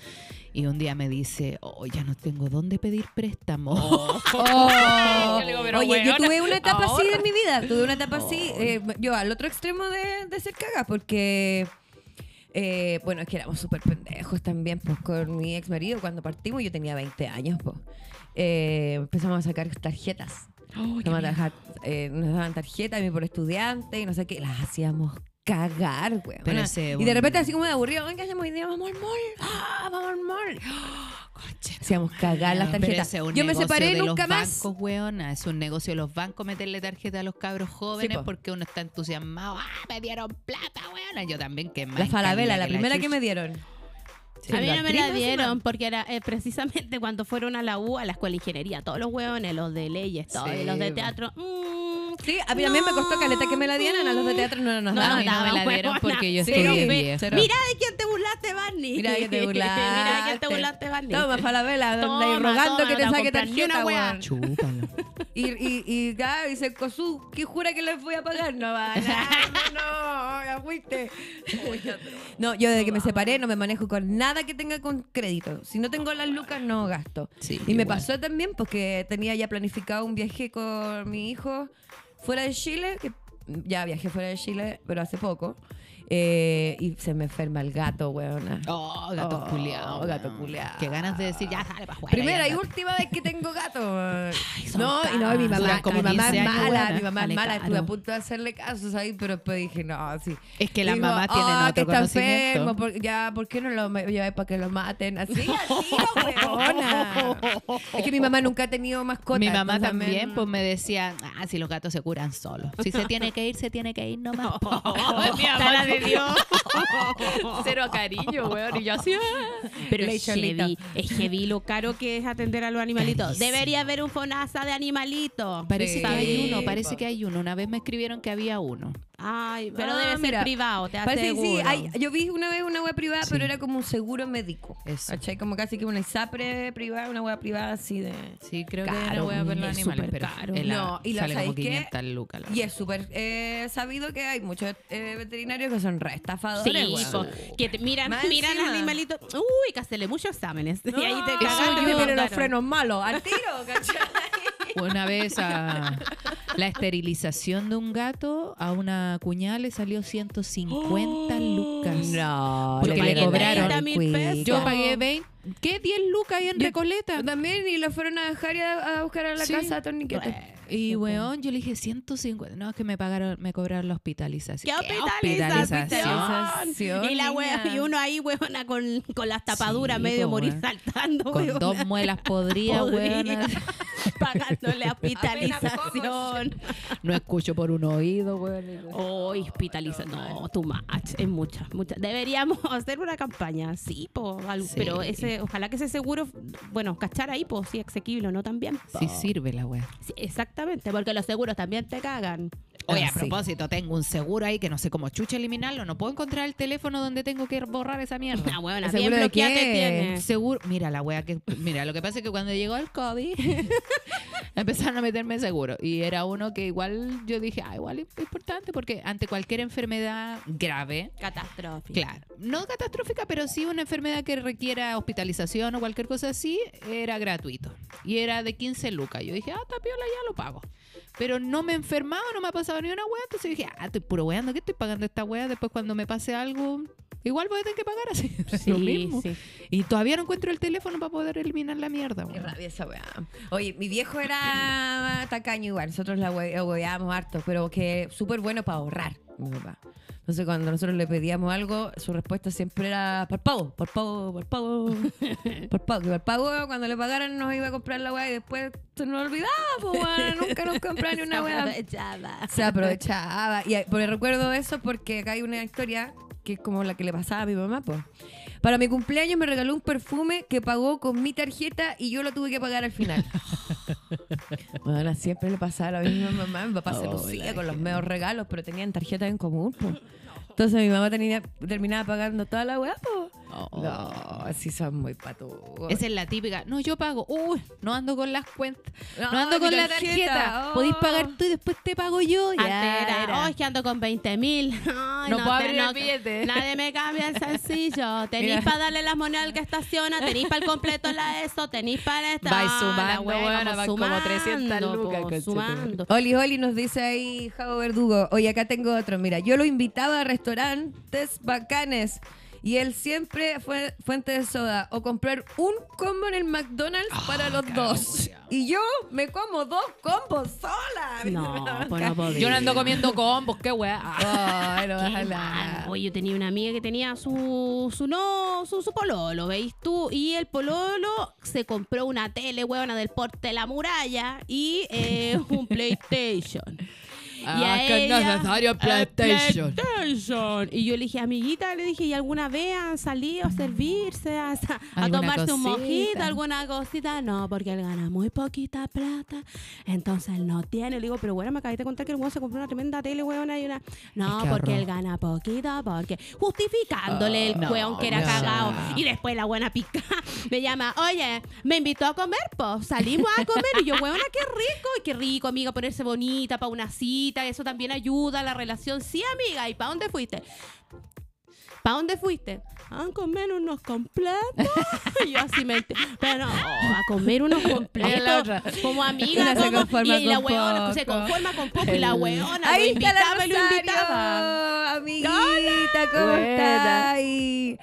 Y un día me dice, oh, ya no tengo dónde pedir préstamo. Oh. <laughs> Yo digo, pero Oye, yo tuve una etapa así en mi vida. Tuve una etapa así. eh, yo al otro extremo de, de ser caga, porque. eh, bueno, es que éramos súper pendejos también, pues con mi ex marido. Cuando partimos, yo tenía 20 años, pues. eh, empezamos a sacar tarjetas. Trabajar, eh, nos daban tarjetas a mí por estudiante y no sé qué. Las hacíamos cagar, güey. Y de repente, así como de aburrido, ¿qué hacemos hoy día? Vamos al mall. ¡Ah, vamos al mall! <gasps> Hacíamos cagar las tarjetas. Yo me separé de nunca los más. bancos, weona. Es un negocio de los bancos meterle tarjeta a los cabros jóvenes po. porque uno está entusiasmado. ¡Ah, me dieron plata, weona! Yo también, que más La falabela, la primera que me dieron. A mí no me la dieron porque era eh, precisamente cuando fueron a la U, a la escuela de ingeniería, todos los hueones, los de leyes, todos, Sí, los de teatro. mm, Sí, a mí también me costó caleta que me la dieran. A los de teatro no nos No, daban. a mí no me la dieron huevona. porque yo estudié cero. Mira de quién te burlaste, Barney. Mira que te <laughs> burlaste. Mira de quién te burlaste, Barney. Toma, anda ahí rogando toma, que te no saque una tarjeta. Chúpalo. <laughs> Y, y, y, ya, y se cosú, que jura que les voy a pagar. No va, no, no, ya fuiste. No, yo desde que me separé no me manejo con nada que tenga con crédito. Si no tengo las lucas, no gasto. Sí, y me igual. pasó también porque tenía ya planificado un viaje con mi hijo fuera de Chile, que ya viajé fuera de Chile, pero hace poco. Eh, y se me enferma el gato, weona. Oh, gato Oh, culiao. gato culiao. Qué ganas de decir, ya sale para afuera. Primera y última vez que tengo gato. <laughs> son no, y no, mi mamá, como mi mamá 15 es mala, mi mamá es mala. Estuve a punto de hacerle caso, ¿sabes? Pero después dije, no, sí. Es que las mamás tienen "Ah, otro que está conocimiento. enfermo, por- ya, ¿por qué no lo lleváis para que lo maten? Así, así, <laughs> weona. Es que mi mamá nunca ha tenido mascota. Mi mamá también, pues me decía, ah, si los gatos se curan solos. Si se tiene que ir, se tiene que ir nomás. <laughs> po". Mi mamá <laughs> Cero cariño, weón. Y yo así, ah. Pero es heavy, es heavy lo caro que es atender a los animalitos. Carísimo. Debería haber un FONASA de animalitos. Parece Sí. que hay uno, parece que hay uno. Una vez me escribieron que había uno. Ay, pero Ah, debe ser mira. privado, te Parece que sí, hay- yo vi una vez una web privada, Sí. pero era como un seguro médico. Eso. ¿Cachai? Como casi que una ISAPRE privada, una web privada así de... Sí, creo que Caro, era una wea para los es animales, pero caro. la- No, y lo sale como sabéis qué? 500 lucas. la Y es súper eh, sabido que hay muchos eh, veterinarios que son re estafadores. Sí, que te miran, Más miran al animalito. Uy, que hacerle muchos exámenes. <laughs> y ahí te No, cagaste. y te me ponen los frenos malos, al tiro, <laughs> ¿cachai? Una vez a la esterilización de un gato a una cuñada le salió 150 lucas. No, Porque le cobraron 30 mil pesos. Yo pagué 20. ¿Qué? 10 lucas ahí en Yo- Recoleta. También, y lo fueron a dejar y a, a buscar a la Sí. casa a torniquete. Y weón, yo le dije 150. No, es que me pagaron, me cobraron la hospitalización. ¿Qué hospitalización? hospitalización, Y la niña. y uno ahí, weona, con, con las tapaduras Sí, medio morir weón. saltando, Con weona. dos muelas Podría. <laughs> weón. <laughs> Pagándole hospitalización. No escucho por un oído, weón. Oh, hospitalización. No, too much. Es mucha, mucha. Deberíamos <laughs> hacer una campaña, sí, po, algo- Sí. pero ese, ojalá que ese seguro, bueno, cachar ahí, pues sí, exequible, ¿no? También. Sí sirve la weá. Sí, exactamente, porque los seguros también te cagan. Oye, Ah, a sí. propósito, tengo un seguro ahí que no sé cómo chucha eliminarlo. No puedo encontrar el teléfono donde tengo que borrar esa mierda. Ah, bueno, ¿El bien seguro de qué? tiene. Seguro, mira la wea que mira, lo que pasa es que cuando llegó el COVID <laughs> empezaron a meterme seguro y era uno que igual yo dije, ah, igual es importante porque ante cualquier enfermedad grave, Catastrófico. claro, no catastrófica, pero sí una enfermedad que requiera hospitalización o cualquier cosa así, era gratuito y era de 15 lucas. Yo dije, ah, está piola, ya lo pago. Pero no me he enfermado, no me ha pasado ni una wea, entonces dije, ah, estoy puro weando, ¿qué estoy pagando esta wea? Después cuando me pase algo, igual voy a tener que pagar así. <laughs> Sí, lo mismo. sí. Y todavía no encuentro el teléfono para poder eliminar la mierda. Qué weón. rabia esa weá. Oye, mi viejo era tacaño igual. Nosotros la hueveábamos harto, pero que súper bueno para ahorrar, mi papá. Entonces cuando nosotros le pedíamos algo, su respuesta siempre era por pago, por pago, por pago, <laughs> por pago. Que por pago cuando le pagaran nos iba a comprar la weá y después se nos olvidaba, pues <laughs> nunca nos compraba ni una weá. Aprovechaba. Se aprovechaba. Y eh, porque recuerdo eso porque acá hay una historia que es como la que le pasaba a mi mamá, pues. Para mi cumpleaños me regaló un perfume que pagó con mi tarjeta y yo lo tuve que pagar al final. <laughs> bueno, siempre le pasaba lo mismo a mi mamá. Mi papá se lucía con los medios regalos, pero tenían tarjetas en común, pues. Entonces mi mamá tenía, terminaba pagando toda la weá, pues. Oh. No, así son muy patudos. Esa es la típica. No, yo pago. Uy, no ando con las cuentas. No, No, ando con la tarjeta. tarjeta. Oh. Podéis pagar tú y después te pago yo. Antes Ya era, era. "Oh, es que ando con 20 mil. <laughs> No puedo abrir el billete. Nadie me cambia el sencillo. <laughs> Tenéis para darle las monedas al que estaciona, tenéis para el completo la eso, tenéis para esta. Vais Ah, sumando, wea, weona, van como 300 sumando, lucas, po, sumando. Oli Oli nos dice ahí Javo Verdugo, oye acá tengo otro, mira, yo lo invitaba a restaurantes bacanes y él siempre fue fuente de soda o comprar un combo en el McDonald's para los dos. Y yo me como dos combos sola. No, pues no podía. Yo no ando comiendo combos, qué weá. <laughs> Ay, no Qué vas a la- mal. Oye, yo tenía una amiga que tenía su, su no, su, su pololo, ¿veis tú? Y el pololo se compró una tele, huevona, del porte de la muralla y eh, un <laughs> PlayStation. Ah, y a que ella, necesario el PlayStation. Y yo le dije, amiguita, le dije, ¿y alguna vez han salido a servirse, a, a ¿Alguna tomarse un mojito, alguna cosita? No, porque él gana muy poquita plata, entonces él no tiene. Le digo, pero bueno, me acabé de contar que el weón se compró una tremenda tele, weona, y una... No, Es que porque él gana poquito, porque... Justificándole el no, weón que era no. cagado. Y después la buena pica <laughs> me llama, oye, me invitó a comer, pues salimos a comer. Y yo, weona, qué rico, y qué rico, amiga, ponerse bonita para una cita, eso también ayuda a la relación. Sí, amiga, ¿y para dónde fuiste? ¿Para dónde fuiste? A comer unos completos. <laughs> Y yo así me... Pero no, a comer unos completos. <laughs> Como amiga, como- conforma y la weona se conforma con poco. Y la weona Ahí lo invitaba y lo invitaba. Amiguita, ¿cómo estás? Y-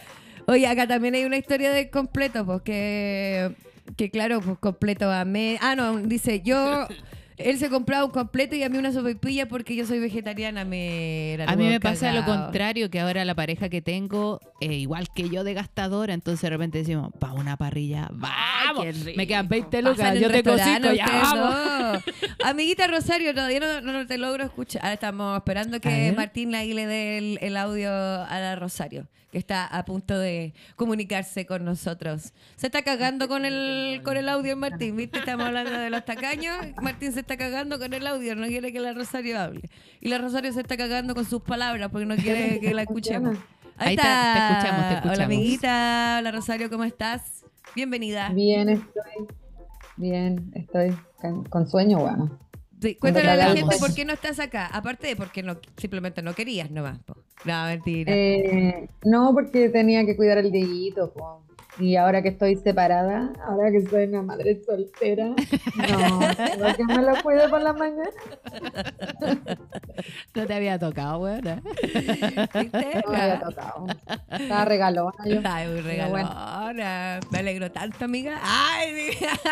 Oye, acá también hay una historia de completo, pues que, que claro, pues completo a me... Ah, no, dice, yo... Él se compraba un completo y a mí una sopaipilla porque yo soy vegetariana. Me A mí me pasa lo contrario, que ahora la pareja que tengo, eh, igual que yo de gastadora, entonces de repente decimos, para una parrilla, vamos. Me quedan 20 Pasan lucas, yo te cocino, ya vamos. no. Amiguita Rosario, todavía no, no te logro escuchar. Ahora estamos esperando que. Martín le dé el, el audio a la Rosario, que está a punto de comunicarse con nosotros. Se está cagando con el, con el audio Martín, ¿viste? Estamos hablando de los tacaños. Martín se está cagando con el audio, no quiere que la Rosario hable. Y la Rosario se está cagando con sus palabras porque no quiere que la escuchemos. Ahí está, te escuchamos, te Hola escuchamos. amiguita, hola Rosario, ¿cómo estás? Bienvenida. Bien, estoy. Bien, estoy con, con sueño, bueno. Sí, cuéntale a la gente por qué no estás acá. Aparte de porque no, simplemente no querías nomás. po. No, mentira. Eh, no, porque tenía que cuidar el dedito, po. Y ahora que estoy separada, ahora que soy una madre soltera, <laughs> no, tengo que me lo cuido por la mañana. No te había tocado, weón. ¿Viste? No me había tocado. Estaba regalona yo. Ay, muy Pero bueno. regalona. Me alegro tanto, amiga. Ay.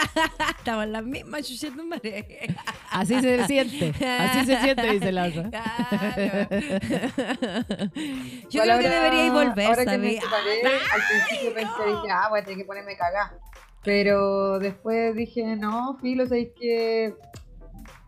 <laughs> Estamos en las mismas, chuchetas madre. Así se siente, así se siente, dice la otra. Claro. Yo Igual creo que ahora- deberíais volver, Ahora que me separé, al principio pensé, dije, ah, voy a tener que ponerme cagada. Pero después dije, no, filo, sabéis que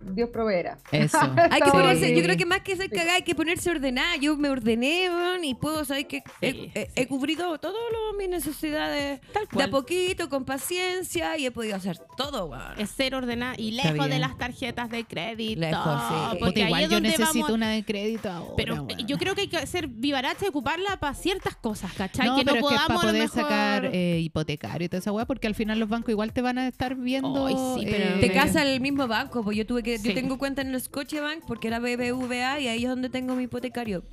Dios proveerá. Eso. Hay que ponerse, yo creo que más que ser cagada hay que ponerse ordenada. Yo me ordené, weón, y puedo saber que he, Sí, he- sí. he cubrido todas mis necesidades Tal de a cual. poquito, con paciencia, y he podido hacer todo, weón. Es ser ordenada y lejos de las tarjetas de crédito. Lejos, sí. Porque ahí igual es yo donde necesito vamos- una de crédito ahora. Pero weón. yo creo que hay que ser vivaracha y ocuparla para ciertas cosas, ¿cachai? No, que no pero es que podamos para a lo poder mejor... sacar eh, hipotecario y toda esa weá, porque al final los bancos igual te van a estar viendo. Ay, sí, pero- Te me- casa el mismo banco, pues yo tuve que, Sí. yo tengo cuenta en el Scotiabank porque era BBVA y ahí es donde tengo mi hipotecario.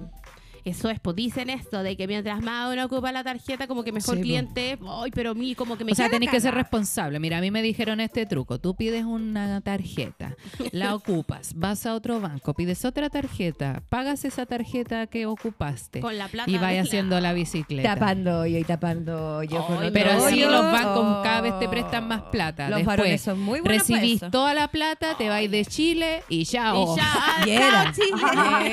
Eso es, pues dicen esto, de que mientras más uno ocupa la tarjeta, como que mejor Sí, cliente, ay, pero a mí como que me O sea, tenés que ser responsable. Mira, a mí me dijeron este truco. Tú pides una tarjeta, la <laughs> ocupas, vas a otro banco, pides otra tarjeta, pagas esa tarjeta que ocupaste Con la plata y vas haciendo la bicicleta. Tapando yo y tapando yo Ay, Pero así los bancos cada vez te prestan más plata. Los Después, son muy buenos recibís eso. toda la plata, te vais de Chile y ya, Y chao, era. Chile. Y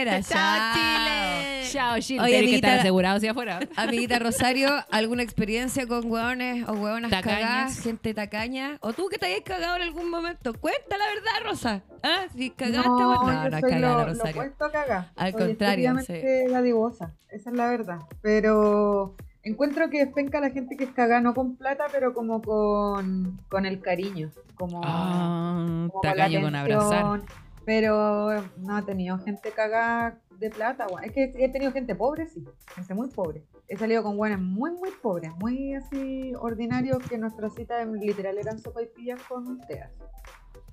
era, Chao, chao. Chile. Chao, Gil. Oye, Tienes que estar amiguita- asegurado hacia afuera. <laughs> Amiguita Rosario, ¿alguna experiencia con hueones o hueonas Tacañas. cagadas, gente tacaña? ¿O tú que te hayas cagado en algún momento? Cuenta la verdad, Rosa. ¿Ah? Si cagaste, no, bueno. No, no, cagada, lo, lo Rosario. a cagar. Al contrario, estúpidamente dadivosa, esa es la verdad. Pero encuentro que es penca la gente que es cagada, no con plata, pero como con, con el cariño. Como, Ah, como con la tacaño con abrazar. Pero no he tenido gente cagada de plata. Es que he tenido gente pobre, sí. Gente muy pobre. He salido con buenas muy, muy pobres. Muy así ordinarios que nuestras citas literal eran sopa y pillas con teas.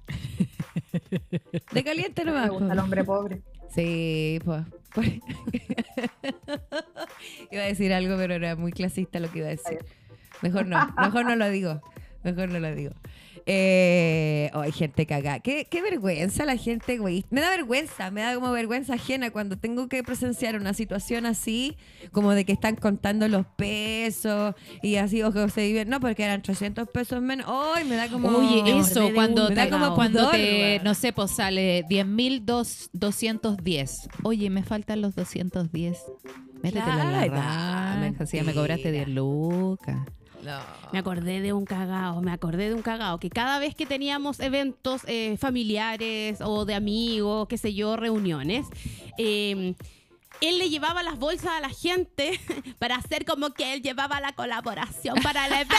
<laughs> De caliente Me nomás. gusta el hombre pobre. Sí, pues. pues. <laughs> iba a decir algo, pero era muy clasista lo que iba a decir. Mejor no, mejor no lo digo. Mejor no lo digo. Eh, oh, hay gente cagada. Qué, qué vergüenza la gente egoísta. Me da vergüenza, me da como vergüenza ajena cuando tengo que presenciar una situación así, como de que están contando los pesos y así, o que se divierten. No, porque eran 300 pesos menos. ¡Ay! me da como. Oye, eso, cuando, te, como cuando pudor, te, no sé, pues sale 10.210. Oye, me faltan los 210. Métetela en la Claro, raja, así ya me cobraste 10 lucas. Me acordé de un cagao, me acordé de un cagao, que cada vez que teníamos eventos eh, familiares o de amigos, qué sé yo, reuniones, eh, él le llevaba las bolsas a la gente <laughs> para hacer como que él llevaba la colaboración para el evento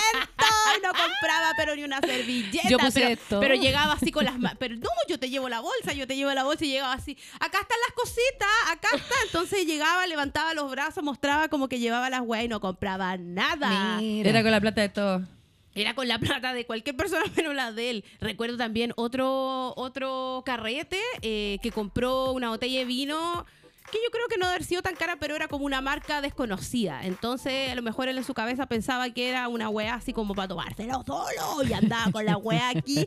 y no compraba pero ni una servilleta. Yo puse pero, esto. pero llegaba así con las manos, pero no, yo te llevo la bolsa, yo te llevo la bolsa y llegaba así, acá están las cositas, acá está. Entonces llegaba, levantaba los brazos, mostraba como que llevaba las weas y no compraba nada. Mira. Era con la plata de todo. Era con la plata de cualquier persona <laughs> menos la de él. Recuerdo también otro, otro carrete eh, que compró una botella de vino que yo creo que no debe haber sido tan cara, pero era como una marca desconocida. Entonces, a lo mejor él en su cabeza pensaba que era una wea así como para tomárselo solo y andaba con la wea aquí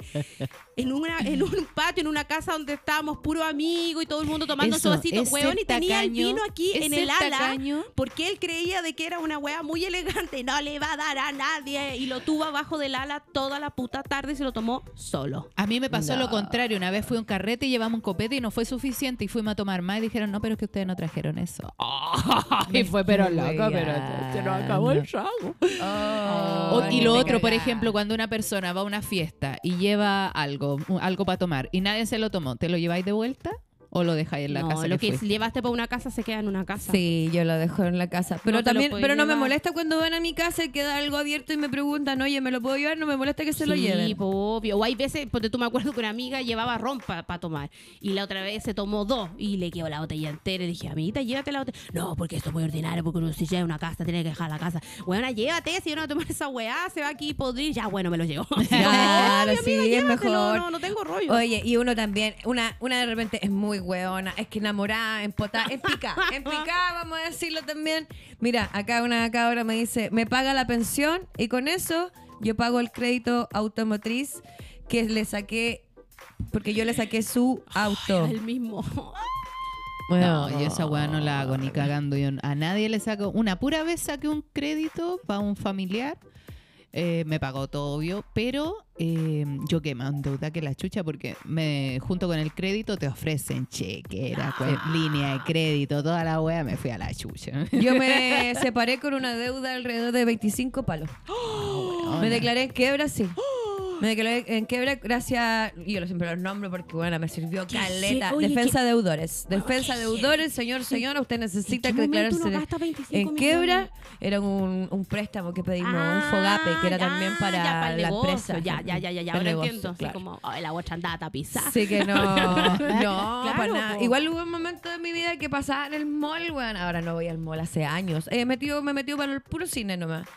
en, una, en un patio, en una casa donde estábamos puro amigos y todo el mundo tomando su vasito. Weón, y tenía el vino aquí en el ala tacaño- porque él creía de que era una wea muy elegante no le iba a dar a nadie y lo tuvo abajo del ala toda la puta tarde y se lo tomó solo. A mí me pasó No. lo contrario. Una vez fui a un carrete y llevamos un copete y no fue suficiente y fuimos a tomar más y dijeron, no, pero es que ustedes no trajeron eso. <laughs> y fue, pero loco, pero se nos acabó el trago. Oh, O- y lo otro, por ejemplo, cuando una persona va a una fiesta y lleva algo, algo para tomar y nadie se lo tomó, ¿te lo lleváis de vuelta o lo dejáis en la no, casa? lo que llevaste para una casa se queda en una casa. Sí, yo lo dejo en la casa. Pero No también, pero no me molesta cuando van a mi casa y queda algo abierto y me preguntan, oye, ¿me lo puedo llevar? No me molesta que se lo Sí, lleven. po, obvio. O hay veces, porque tú me acuerdo que una amiga llevaba ron para tomar. Y la otra vez se tomó dos y le quedó la botella entera. Y dije, amiguita, llévate la botella. No, porque esto es muy ordinario, porque uno si llega a una casa tiene que dejar la casa. Bueno, llévate, si yo no voy a tomar esa weá, se va aquí podrir. Ya, bueno, me lo llevo. <laughs> Claro, sí, amiga, es mejor. No, no tengo rollo. Oye, y uno también, una, una de repente es muy hueona, es que enamorada, empotada, en pica, en pica, vamos a decirlo también. Mira, acá una cabra me dice, me paga la pensión y con eso yo pago el crédito automotriz que le saqué, porque yo le saqué su auto. el mismo. No, yo esa weá no la hago ni cagando. Yo a nadie le saco. Una pura vez saqué un crédito para un familiar. Eh, me pagó todo, obvio, pero eh, yo que más deuda que la chucha porque me junto con el crédito te ofrecen chequera, cue- línea de crédito, toda la wea, me fui a la chucha. Yo me <laughs> separé con una deuda alrededor de 25 palos. Me declaré en quiebra, sí. Me declaré en quiebra gracias, y yo siempre los nombro porque, bueno, me sirvió ¿Qué? caleta. Oye, Defensa ¿qué? deudores. Defensa deudores, señor, señora, usted necesita ¿En qué momento declararse uno gasta 25 en millones? quiebra. Era un, un préstamo que pedimos, un FOGAPE, que era Ah, también para, ya, el la negocio. empresa. Ya, ya, ya, ya, ya. Para el Ahora negocio, entiendo. Así claro. como, ay, la otra andaba tapizada. Así que no, <laughs> no, para Claro, nada. po. Igual hubo un momento de mi vida que pasaba en el mall, weón. Ahora no voy al mall hace años. Eh, metido, me metió para el puro cine nomás.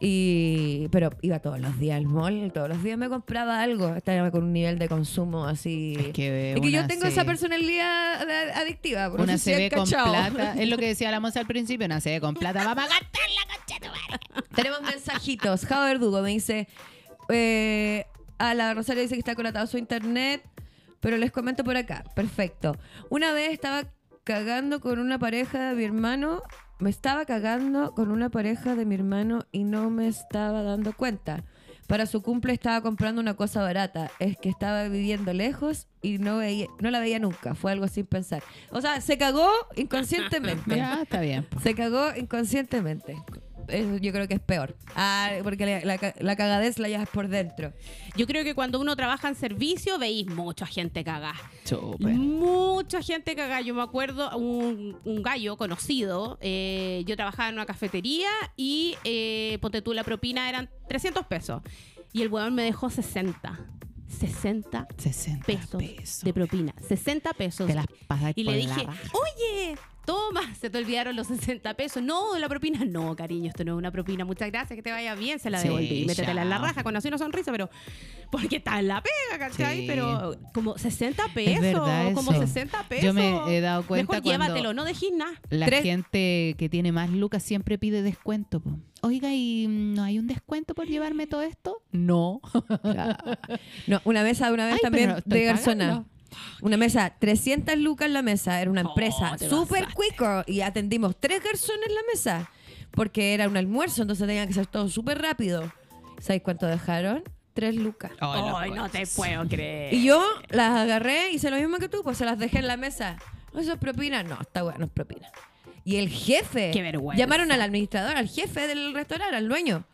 Y, pero iba todos los días al mall, todos los días me compraba algo. Estaba con un nivel de consumo así. Es que Es que yo tengo se- esa personalidad adictiva. Una se ve con plata. Es lo que <laughs> decía la moza al principio, una se ve con plata. Vamos a gastar la concha de tu madre. Tenemos mensajitos. Jao Verdugo me dice: eh, A la Rosario dice que está conectado a su internet, pero les comento por acá. Perfecto. Una vez estaba cagando con una pareja de mi hermano. Me estaba cagando con una pareja de mi hermano y no me estaba dando cuenta. para su cumple estaba comprando una cosa barata. Es que estaba viviendo lejos y no veía, no la veía nunca. Fue algo sin pensar. O sea, se cagó inconscientemente. <laughs> Ya, está bien. se cagó inconscientemente. Eso yo creo que es peor. Ah, porque la, la, la cagadez la llevas por dentro. Yo creo que cuando uno trabaja en servicio veis mucha gente cagada. Mucha gente cagada. Yo me acuerdo un, un gallo conocido. eh, yo trabajaba en una cafetería y eh, ponte tú la propina eran 300 pesos. Y el weón me dejó 60. 60 60 pesos, pesos. de propina. 60 pesos. Te las pasas Y por le dije, oye, toma, <laughs> se te olvidaron los 60 pesos. No, la propina, no, cariño, esto no es una propina. Muchas gracias, que te vaya bien, se la Sí, devolví. Métetela en la raja con así una sonrisa, pero porque está en la pega, ¿cachai? Sí. Pero como 60 pesos, como eso. 60 pesos. Yo me he dado cuenta Mejor llévatelo, no dejes nada. La Tres- gente que tiene más lucas siempre pide descuento. po. Oiga, ¿y mm, no hay un descuento por llevarme todo esto? No. <laughs> No, una mesa una vez Ay, también pero estoy de garzona. Una mesa, 300 lucas en la mesa. Era una Oh, empresa te súper pasaste. cuico. Y atendimos tres garzones en la mesa. Porque era un almuerzo, entonces tenía que ser todo súper rápido. ¿Sabéis cuánto dejaron? Tres lucas. Ay, no te puedo creer. Y yo las agarré, hice lo mismo que tú, pues se las dejé en la mesa. ¿No eso es propina? No, está bueno, no es propina. Y el jefe, Qué vergüenza. llamaron al administrador, al jefe del restaurante, al dueño.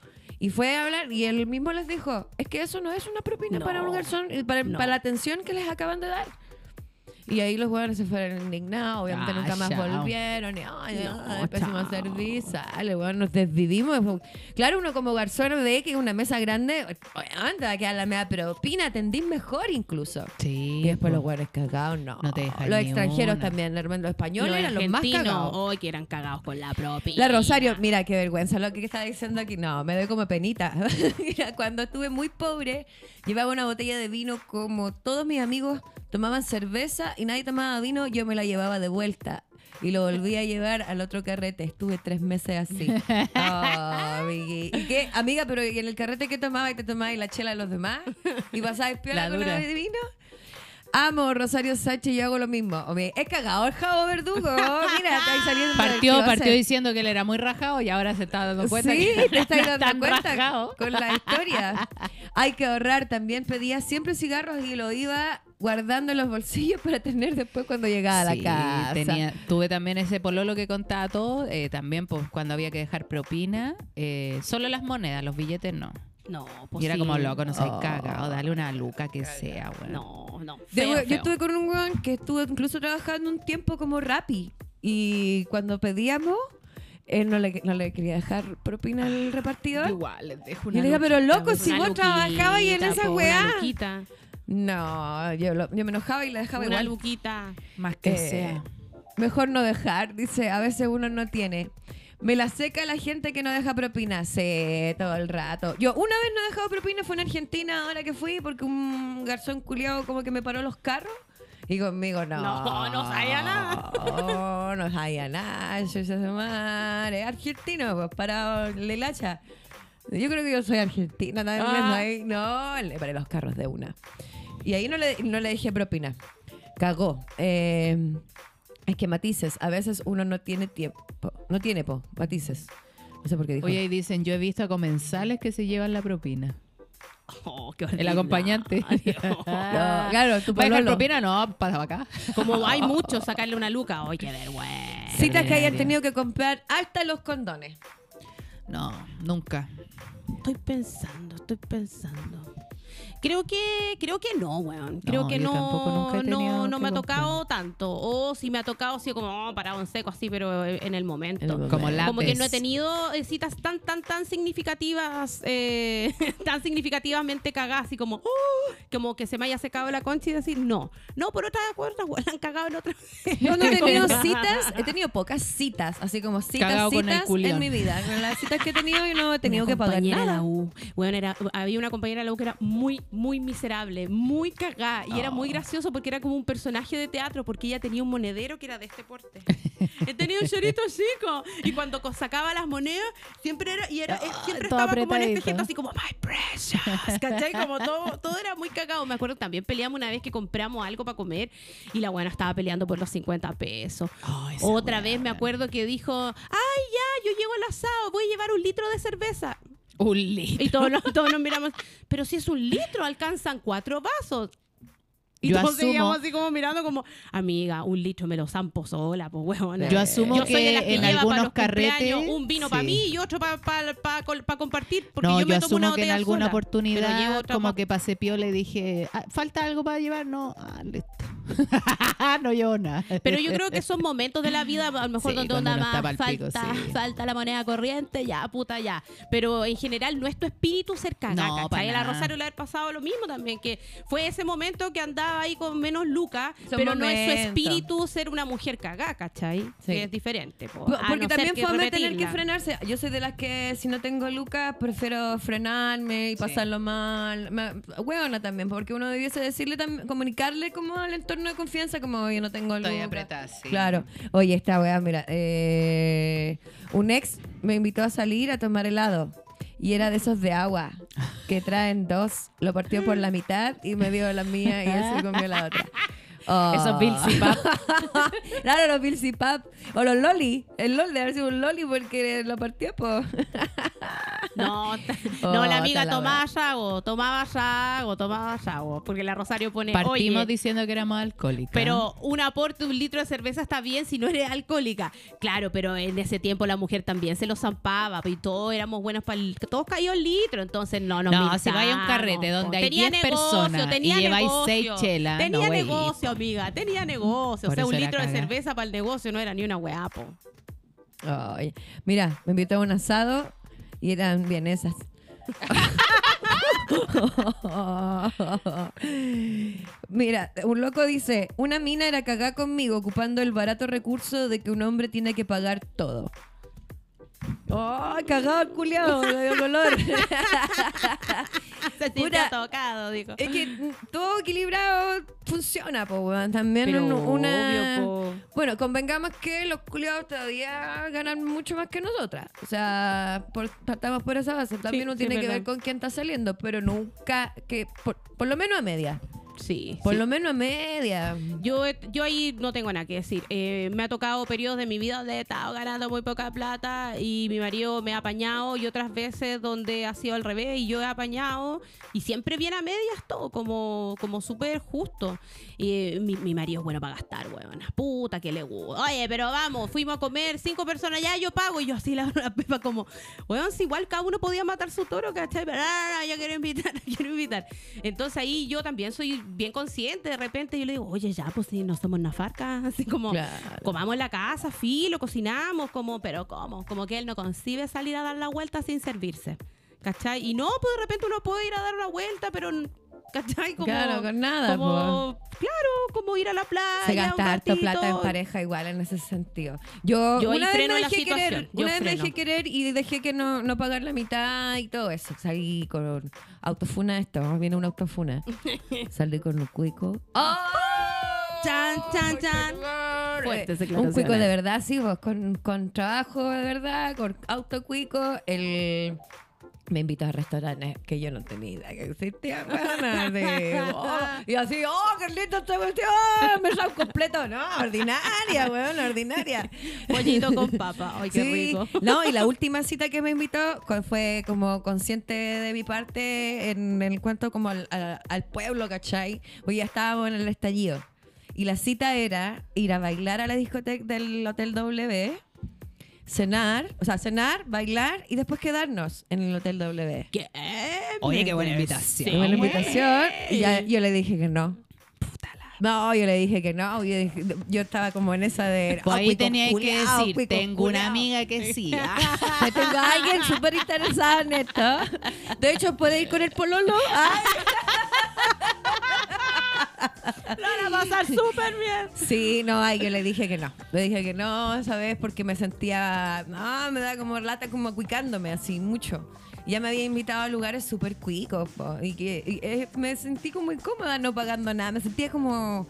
Y fue a hablar y él mismo les dijo, es que eso no es una propina No. para un garzón, para, No. para la atención que les acaban de dar. Y ahí los jugadores se fueron indignados, obviamente Ah, nunca más chao. volvieron. Y, ay, No, ay, pésimo servicio. Sale, bueno, nos desvivimos. Claro, uno como garzón ve que una mesa grande, obviamente va a quedar la media propina, atendís mejor incluso. Sí. Y después po. los güeyes cagados, no. No te dejan Los extranjeros una. también, hermano, los españoles eran los más cagados. hoy que eran cagados con la propina. La Rosario, mira qué vergüenza lo que está diciendo aquí. No, me doy como penita. <laughs> mira, cuando estuve muy pobre, llevaba una botella de vino como todos mis amigos tomaban cerveza y nadie tomaba vino, yo me la llevaba de vuelta. Y lo volví a llevar al otro carrete. Estuve tres meses así. <laughs> Oh. ¿Y qué? Amiga, pero ¿y en el carrete que tomaba y te tomabas la chela de los demás? ¿Y pasabas piola La con la de vino? Amo Rosario Sánchez, yo hago lo mismo. He cagado el jabo verdugo. Mira, está ahí saliendo. Partió, partió diciendo que él era muy rajado y ahora se está dando cuenta Sí, que te estás es dando tan cuenta rajado. con la historia. Hay que ahorrar. También pedía siempre cigarros y lo iba guardando en los bolsillos <laughs> para tener después cuando llegaba a la casa. tenía- tuve también ese pololo que contaba todo, eh, también pues cuando había que dejar propina, eh, solo las monedas, los billetes no. No, pues y era sí. como loco, no sé, Oh. caga, o dale una luca que sea, bueno. No, no. Yo- feo, yo feo. estuve con un weón que estuvo incluso trabajando un tiempo como rapi. Y cuando pedíamos, él no le, no le quería dejar propina al repartidor. Igual, les dejo Y le dije, pero loco, Pues si una vos trabajabas y en esa po, weá. No, yo, lo- yo me enojaba y le dejaba Una igual. luquita. Más que Eh, sea. Mejor no dejar, dice, a veces uno no tiene. Me la seca la gente que no deja propina. Sí, todo el rato. Yo una vez no he dejado propina, fue en Argentina ahora que fui, porque un garzón culiado como que me paró los carros. Y conmigo, no. No, no sabía nada. No, no sabía nada. Yo se madre. Argentino, pues parado le lacha. Yo creo que yo soy argentina también. Ah. No, le paré los carros de una. Y ahí no le, no le dije propina. Cagó. Eh, es que matices, a veces uno no tiene tiempo. No tiene, po, matices. No sé por qué dijo. Oye, y dicen, yo he visto a comensales que se llevan la propina. Oh, qué El acompañante. <laughs> <laughs> No, claro, tu ¿Va a dejar propina? No, para acá. Como <laughs> hay muchos, sacarle una luca. Ay, qué vergüenza. Citas que hayan tenido que comprar hasta los condones. No, nunca. Estoy pensando, estoy pensando. Creo que, creo que no, weón. Creo No, que no, nunca no, no me ha tocado tanto. O si me ha tocado así como oh, parado en seco, así, pero en el momento. En el momento. Como lápiz. Como que no he tenido eh, citas tan, tan, tan significativas, eh, <laughs> tan significativamente cagadas, así como, "Oh", como que se me haya secado la concha y decir, no. No, por otras cuerdas, weón, la han cagado en otra. <laughs> Yo no he <laughs> tenido citas, he tenido pocas citas, así como citas, Cagado con el citas en mi vida. Con las citas que he tenido yo no he tenido Una que pagar nada. la U. Bueno, era, había una compañera de la U que era muy, muy miserable, muy cagada. Y era muy Oh. gracioso porque era como un personaje de teatro, porque ella tenía un monedero que era de este porte. Él tenía un chorito chico. Y cuando sacaba las monedas, siempre era, y era, él siempre estaba como en este apretadito. gesto así como, my precious. ¿Cachai? Como todo, todo era muy cagado. Me acuerdo también peleamos una vez que compramos algo para comer y la buena estaba peleando por los 50 pesos. Otra vez me acuerdo que dijo, ay, ya, yo llego al asado, voy a llevar un litro de cerveza. Un litro. Y todos, nos- miramos, pero si es un litro, alcanzan cuatro vasos. Y Yo todos asumo- seguíamos así como mirando como, amiga, un litro me lo zampo sola, pues huevona. Yo asumo Yo que en para algunos carretes. un vino para sí. mí y otro para compartir. Porque No, yo, yo, me tomo una asumo que en alguna sola, oportunidad como pa- que pasé pio le dije, "Ah, ¿falta algo para llevar? No, ah, listo. <laughs> no llevo nada. Pero yo creo que son momentos de la vida, a lo mejor Sí, donde onda más pico, falta, sí. falta la moneda corriente, ya, puta, ya. Pero en general no es tu espíritu ser cagá, No, pa' ¿cachai? A la. Rosario le ha pasado lo mismo también, que fue ese momento que andaba ahí con menos lucas, pero no es su espíritu ser una mujer cagá, ¿cachai? Sí. Que es diferente. po. Porque no también fue tener que frenarse. Yo soy de las que si no tengo lucas prefiero frenarme y pasarlo mal. Me- Hueona también, porque uno debiese decirle también, comunicarle como al entorno de confianza, como yo no tengo lucas. Estoy apretada, sí. Claro. Oye, esta weá, mira, eh, un ex me invitó a salir a tomar helado. Y era de esos de agua, que traen dos. Lo partió por la mitad y me dio la mía y él se comió la otra. Oh. Esos Pap. <laughs> claro, los Bills y Pap. O los Loli. El Loli debe haber sido un Loli porque lo partió, pues. No, Oh, <laughs> no, la amiga ta la tomaba yago, tomaba yago, tomaba yago. Porque la Rosario pone, Partimos oye, diciendo que éramos alcohólicas. Pero un aporte, un litro de cerveza está bien si no eres alcohólica. Claro, pero en ese tiempo la mujer también se lo zampaba y todos éramos buenos para el... Todos caían litro, entonces no nos No, si vaya a un carrete donde hay Tenía 10 negocio, personas y lleváis negocio. seis chelas, Tenía no, negocio. Amiga, tenía negocio. Por o sea, un litro de cerveza para el negocio no era ni una weá, po. Ay, mira, me invitó a un asado y eran vienesas. <laughs> Mira, un loco dice, una mina era cagá conmigo ocupando el barato recurso de que un hombre tiene que pagar todo. ¡Oh, cagado el culiao! Le <laughs> dio color. Se Pura- sintió tocado, dijo. es que todo equilibrado funciona, po, weón. También Pero un- una... obvio, po. Bueno, convengamos que los culiados todavía ganan mucho más que nosotras. O sea, por, partamos por esa base. También sí, tiene es que ver verdad. con quién está saliendo, pero nunca que. Por, por lo menos a media. Sí, Por sí. lo menos a media. Yo, yo ahí no tengo nada que decir. Eh, me ha tocado periodos de mi vida donde he estado ganando muy poca plata y mi marido me ha apañado y otras veces donde ha sido al revés y yo he apañado y siempre viene a medias todo, como, como súper justo. Y eh, mi, mi marido es bueno para gastar, weón. Puta que le gusta. Oye, pero vamos, fuimos a comer cinco personas ya, yo pago y yo así la, la <laughs> pepa como, weón, si igual cada uno podía matar su toro, ¿cachai? Pero no, no, no, yo quiero invitar, <laughs> quiero invitar. Entonces ahí yo también soy bien consciente, de repente yo le digo, oye, ya, pues si no somos una farca, <laughs> así como, Claro. comamos en la casa, filo, cocinamos, como, pero ¿cómo? Como que él no concibe salir a dar la vuelta sin servirse, ¿cachai? Y no, pues de repente uno puede ir a dar una vuelta, pero, ¿cachai? Como, Claro, con nada, Como, claro, como ir a la playa. Se un gasta harto plata en pareja igual en ese sentido. Yo, Yo una vez me dejé querer, yo una vez me dejé querer y dejé que no, no pagar la mitad y todo eso. Salí con autofuna esto, viene una autofuna. <laughs> Salí con un cuico. ¡Oh! Chan, chan, chan. Fuerte Fuertes Un declaraciones. cuico de verdad, sí, vos, con, con trabajo de verdad, con autocuico. El me invitó a restaurantes que yo no tenía idea que existían. weona, de, <laughs> oh, y así, oh, qué lindo esta cuestión, me sale completo. No, ordinaria, weón, ordinaria. <laughs> Pollito con papa. Ay, qué Sí, rico. <laughs> No, y la última cita que me invitó fue como consciente de mi parte en el cuento como al, al- al pueblo, ¿cachai? Hoy ya estábamos en el estallido. Y la cita era ir a bailar a la discoteca del Hotel W, cenar, o sea, cenar, bailar y después quedarnos en el Hotel W. ¿Qué? Oye, qué buena invitación. deseo. Buena invitación. Y ya- yo le dije que no. No, yo le dije que no. Yo, dije- yo estaba como en esa de. Pues "Ah, ahí tenía que decir, tengo una culiao". amiga que sí. <laughs> Tengo a alguien súper interesado en esto. De hecho, puede ir con el pololo. Ay, <laughs> Lo van a pasar súper bien. Sí, no, ay, yo le dije que no. Le dije que no, esa vez porque me sentía. No, me da como lata, como cuicándome así, mucho. Y Ya me había invitado a lugares súper cuicos, po, y que y, eh, me sentí como incómoda no pagando nada. Me sentía como.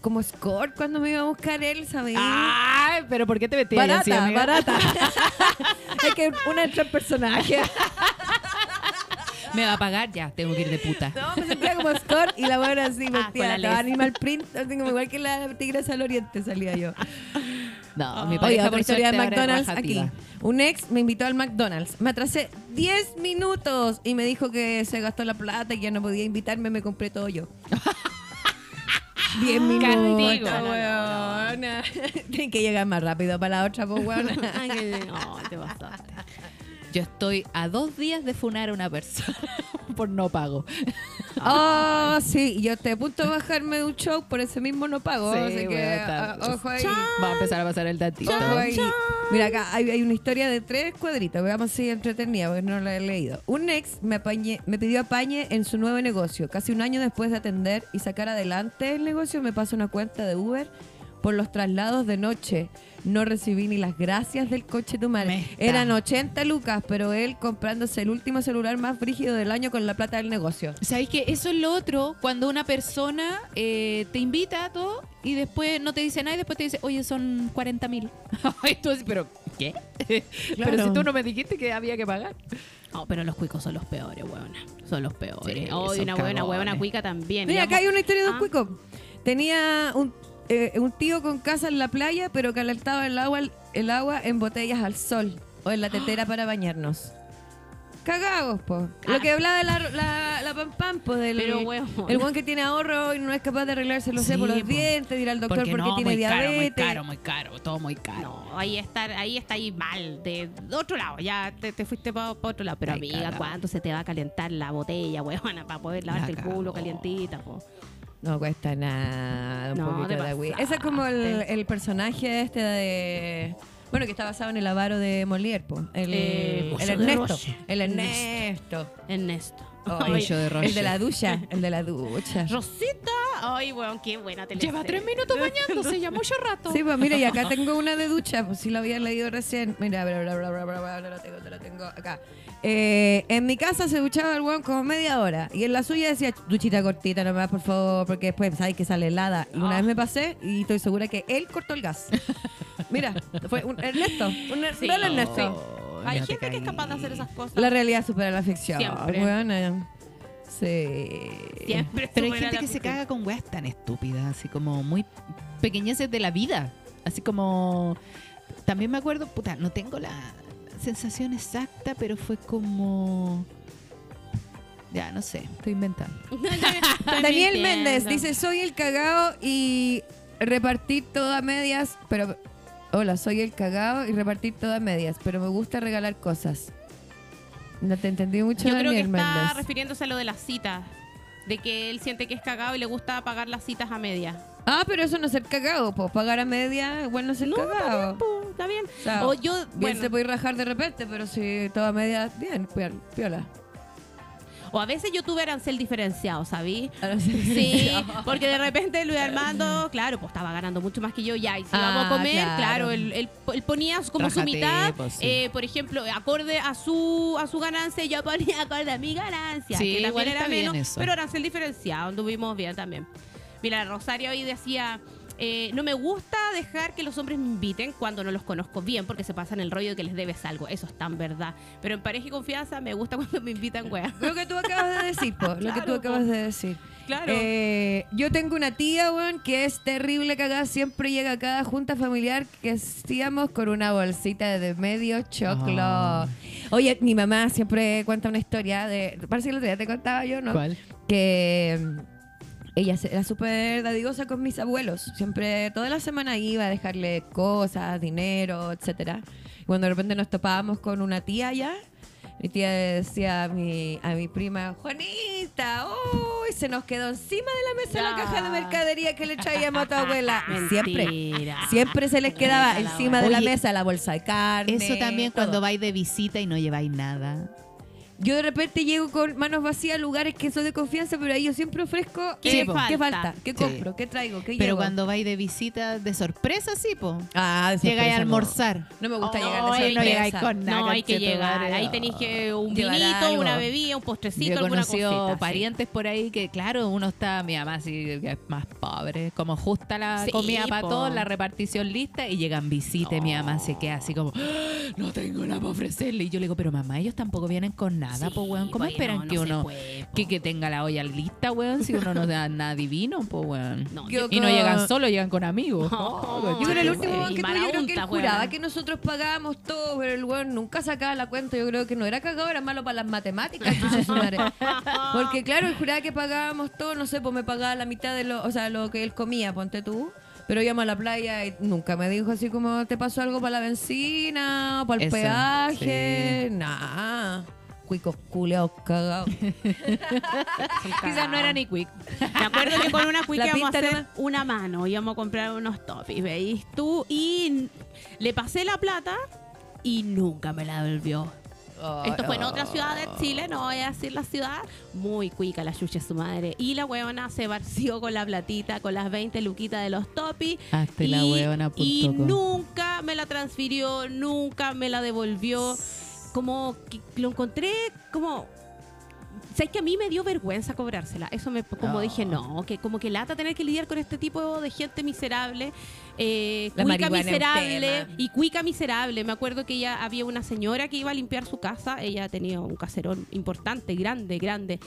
Como score cuando me iba a buscar él, ¿sabes? Ay, pero ¿por qué te metías así, barata, amiga? barata. <laughs> es que una entra en personaje. <laughs> Me va a pagar ya, tengo que ir de puta. No, me y la buena así, Ah, metía les. animal print, así como igual que la tigresa del oriente salía yo. No, mi Oye, pareja otra por historia de McDonald's aquí. Un ex me invitó al McDonald's. Me atrasé 10 minutos y me dijo que se gastó la plata y que no podía invitarme, me compré todo yo. <laughs> 10 minutos, Castigo. weona. <laughs> Tienen que llegar más rápido para la otra, pues, weona. <laughs> Ay, no, te pasaste. Yo estoy a dos días de funar a una persona <laughs> por no pago. <laughs> Oh, sí, yo estoy a punto de bajarme de un show, por ese mismo no pago. Sí, así que, voy a estar- ah, ojo ahí. Va a empezar a pasar el datito. Ojo ahí. Mira, acá hay, hay una historia de tres cuadritos. Veamos si entretenida, porque no la he leído. Un ex me, apañé- me pidió apañe en su nuevo negocio. Casi un año después de atender y sacar adelante el negocio, me pasó una cuenta de Uber por los traslados de noche. No recibí ni las gracias del coche tu madre. Eran 80 lucas, pero él comprándose el último celular más frígido del año con la plata del negocio. ¿Sabéis que eso es lo otro? Cuando una persona eh, te invita a todo y después no te dice nada y después te dice, oye, son 40 mil. <laughs> y tú dices, ¿pero qué? <laughs> Pero si tú no me dijiste que había que pagar. No, pero los cuicos son los peores, huevona. Son los peores. Sí, oh, y una huevona cuica también. Mira, acá hay una historia de un Ah. cuico. Tenía un, eh, un tío con casa en la playa, pero calentaba el agua, el agua en botellas al sol o en la tetera <gasps> para bañarnos. Cagados, po. Lo que hablaba de la, la, la pam pam, po, del Pero, huevón. el buen que tiene ahorro y no es capaz de arreglarse los Sí, por los po. dientes, de ir al doctor porque, no, tiene muy diabetes. caro, muy caro, muy caro, todo muy caro. No, ahí está, ahí está ahí mal, de, otro lado, ya te, te fuiste para otro lado. Pero Ay, amiga, cagao. ¿cuánto se te va a calentar la botella, huevona, para poder lavarte el culo cagao. calientita? Po? No cuesta nada, un No, poquito de agüita. Ese es como el, personaje este de... Bueno, que está basado en el avaro de Molière. El, Eh, el Ernesto. El Ernesto. Ernesto. Ay, de el de la ducha, el de la ducha. Rosita. Ay, weón, qué buena te Lleva tres minutos bañándose ya mucho rato. Sí, pues mira, y acá tengo una de ducha, pues si lo había leído recién. Mira, bla, bla, bla, bla, bla, bla, no la tengo, te la tengo acá. Eh, en mi casa se duchaba el weón como media hora. Y en la suya decía, duchita cortita nomás, por favor, porque después sabes que sale helada. Y una vez me pasé y estoy segura que él cortó el gas. Mira, fue un Ernesto, un er- Sí. no Ernesto. Hay gente que es capaz de hacer esas cosas. La realidad supera la ficción. Siempre. Sí. Siempre Pero hay gente que se caga con weas tan estúpidas, así como muy pequeñeces de la vida. Así como. También me acuerdo, puta, no tengo la sensación exacta, pero fue como. Ya, no sé, estoy inventando. <laughs> Daniel. Méndez dice, soy el cagao y repartir todo a medias, pero... Hola, soy el cagao y repartir todo a medias, pero me gusta regalar cosas. No te entendí mucho, Yo creo que está refiriéndose a lo de las citas. De que él siente que es cagado y le gusta pagar las citas a media. Ah, pero eso no es ser cagao, pues pagar a media, igual no es ser No, está bien, po, está bien. O sea, O yo, Bien bueno, se puede rajar de repente, pero si todo a media, bien, piol- piola. O a veces yo tuve arancel diferenciado, ¿sabí? Ahora Sí, <laughs> porque de repente Luis Armando, claro, pues estaba ganando mucho más que yo ya. Y si vamos a Ah, comer, claro. claro, él, él- él ponía como su mitad, pues, sí. eh, por ejemplo, acorde a su a su ganancia, yo ponía acorde a mi ganancia, Sí, que igual también era está bien menos, eso. pero arancel diferenciado, anduvimos bien también. Mira, Rosario hoy decía, eh, no me gusta dejar que los hombres me inviten cuando no los conozco bien, porque se pasan el rollo de que les debes algo, eso es tan verdad. Pero en pareja y confianza me gusta <laughs> cuando me invitan, wea. Lo que tú acabas de decir, po, lo que tú po. acabas de decir. Claro. Eh, yo tengo una tía, weón, que es terrible cagada. Siempre llega a cada junta familiar que hacíamos con una bolsita de medio choclo. Ah. Oye, mi mamá siempre cuenta una historia de. Parece que el otro día te contaba yo, ¿no? ¿Cuál? Que ella era súper dadivosa con mis abuelos. Siempre, toda la semana iba a dejarle cosas, dinero, etcétera. Y cuando de repente nos topábamos con una tía allá, mi tía decía a mi, a mi prima, Juanita, uy, se nos quedó encima de la mesa la Ya. caja de mercadería que le traíamos a tu abuela. Y <laughs> siempre, siempre se les quedaba encima de la mesa la bolsa de carne. Eso también todo. cuando vais de visita y no lleváis nada. Yo de repente llego con manos vacías a lugares que son de confianza, pero ahí yo siempre ofrezco ¿Qué eh, falta? ¿qué falta? ¿Qué Sí. compro? ¿Qué traigo? ¿Qué Pero llevo? cuando vais de visita de sorpresa, sí, po. Ah, de Llegáis a no. almorzar. No me gusta Oh, llegar no de sorpresa. llegáis con nada. No, hay que llegar. Ahí tenéis que un Llevar vinito, algo. una bebida, un postrecito, Yo he alguna cosita. sí. parientes por ahí que, claro, uno está, mi mamá sí, que es más pobre, como justa la Sí, comida para todos, la repartición lista y llegan visitas mi mamá se queda así como, "Ah, no tengo nada para ofrecerle. Y yo le digo, pero mamá, ellos tampoco vienen con nada, po, weón. ¿Cómo pues, esperan no, que uno puede, que, que tenga la olla lista, weón? Si uno no da <laughs> nada divino, po, weón. No, Yo Y no llegan solo, llegan con amigos. Oh, Yo con el último que tuve, yo creo que él juraba que nosotros pagábamos todo, pero el weón nunca sacaba la cuenta. Yo creo que no era cagado, era malo para las matemáticas. <laughs> chucha su madre. Porque claro, él juraba que pagábamos todo, no sé, pues me pagaba la mitad de lo, o sea, lo que él comía, ponte tú. Pero íbamos a la playa y nunca me dijo así como, ¿te pasó algo para la benzina? o ¿Para el Eso, peaje? Nah. Cuicos culeados cagados. <laughs> Quizás no era ni quick. Me acuerdo que con una quick <laughs> La íbamos a hacer una mano, íbamos a comprar unos toppings, ¿veis tú? Y le pasé la plata y nunca me la devolvió. Esto fue en otra ciudad de Chile, no voy a decir la ciudad. Muy cuica la chucha de su madre. Y la huevona se vació con la platita, con las 20 luquitas de los topis. Hazte y, la huevona y nunca me la transfirió, nunca me la devolvió. Como que lo encontré como... ¿Sabes que a mí me dio vergüenza cobrársela? Eso me, como No. dije, no, que como que lata tener que lidiar con este tipo de gente miserable, eh, La cuica miserable y cuica miserable. Me acuerdo que ella había una señora que iba a limpiar su casa, ella tenía un caserón importante, grande, grande.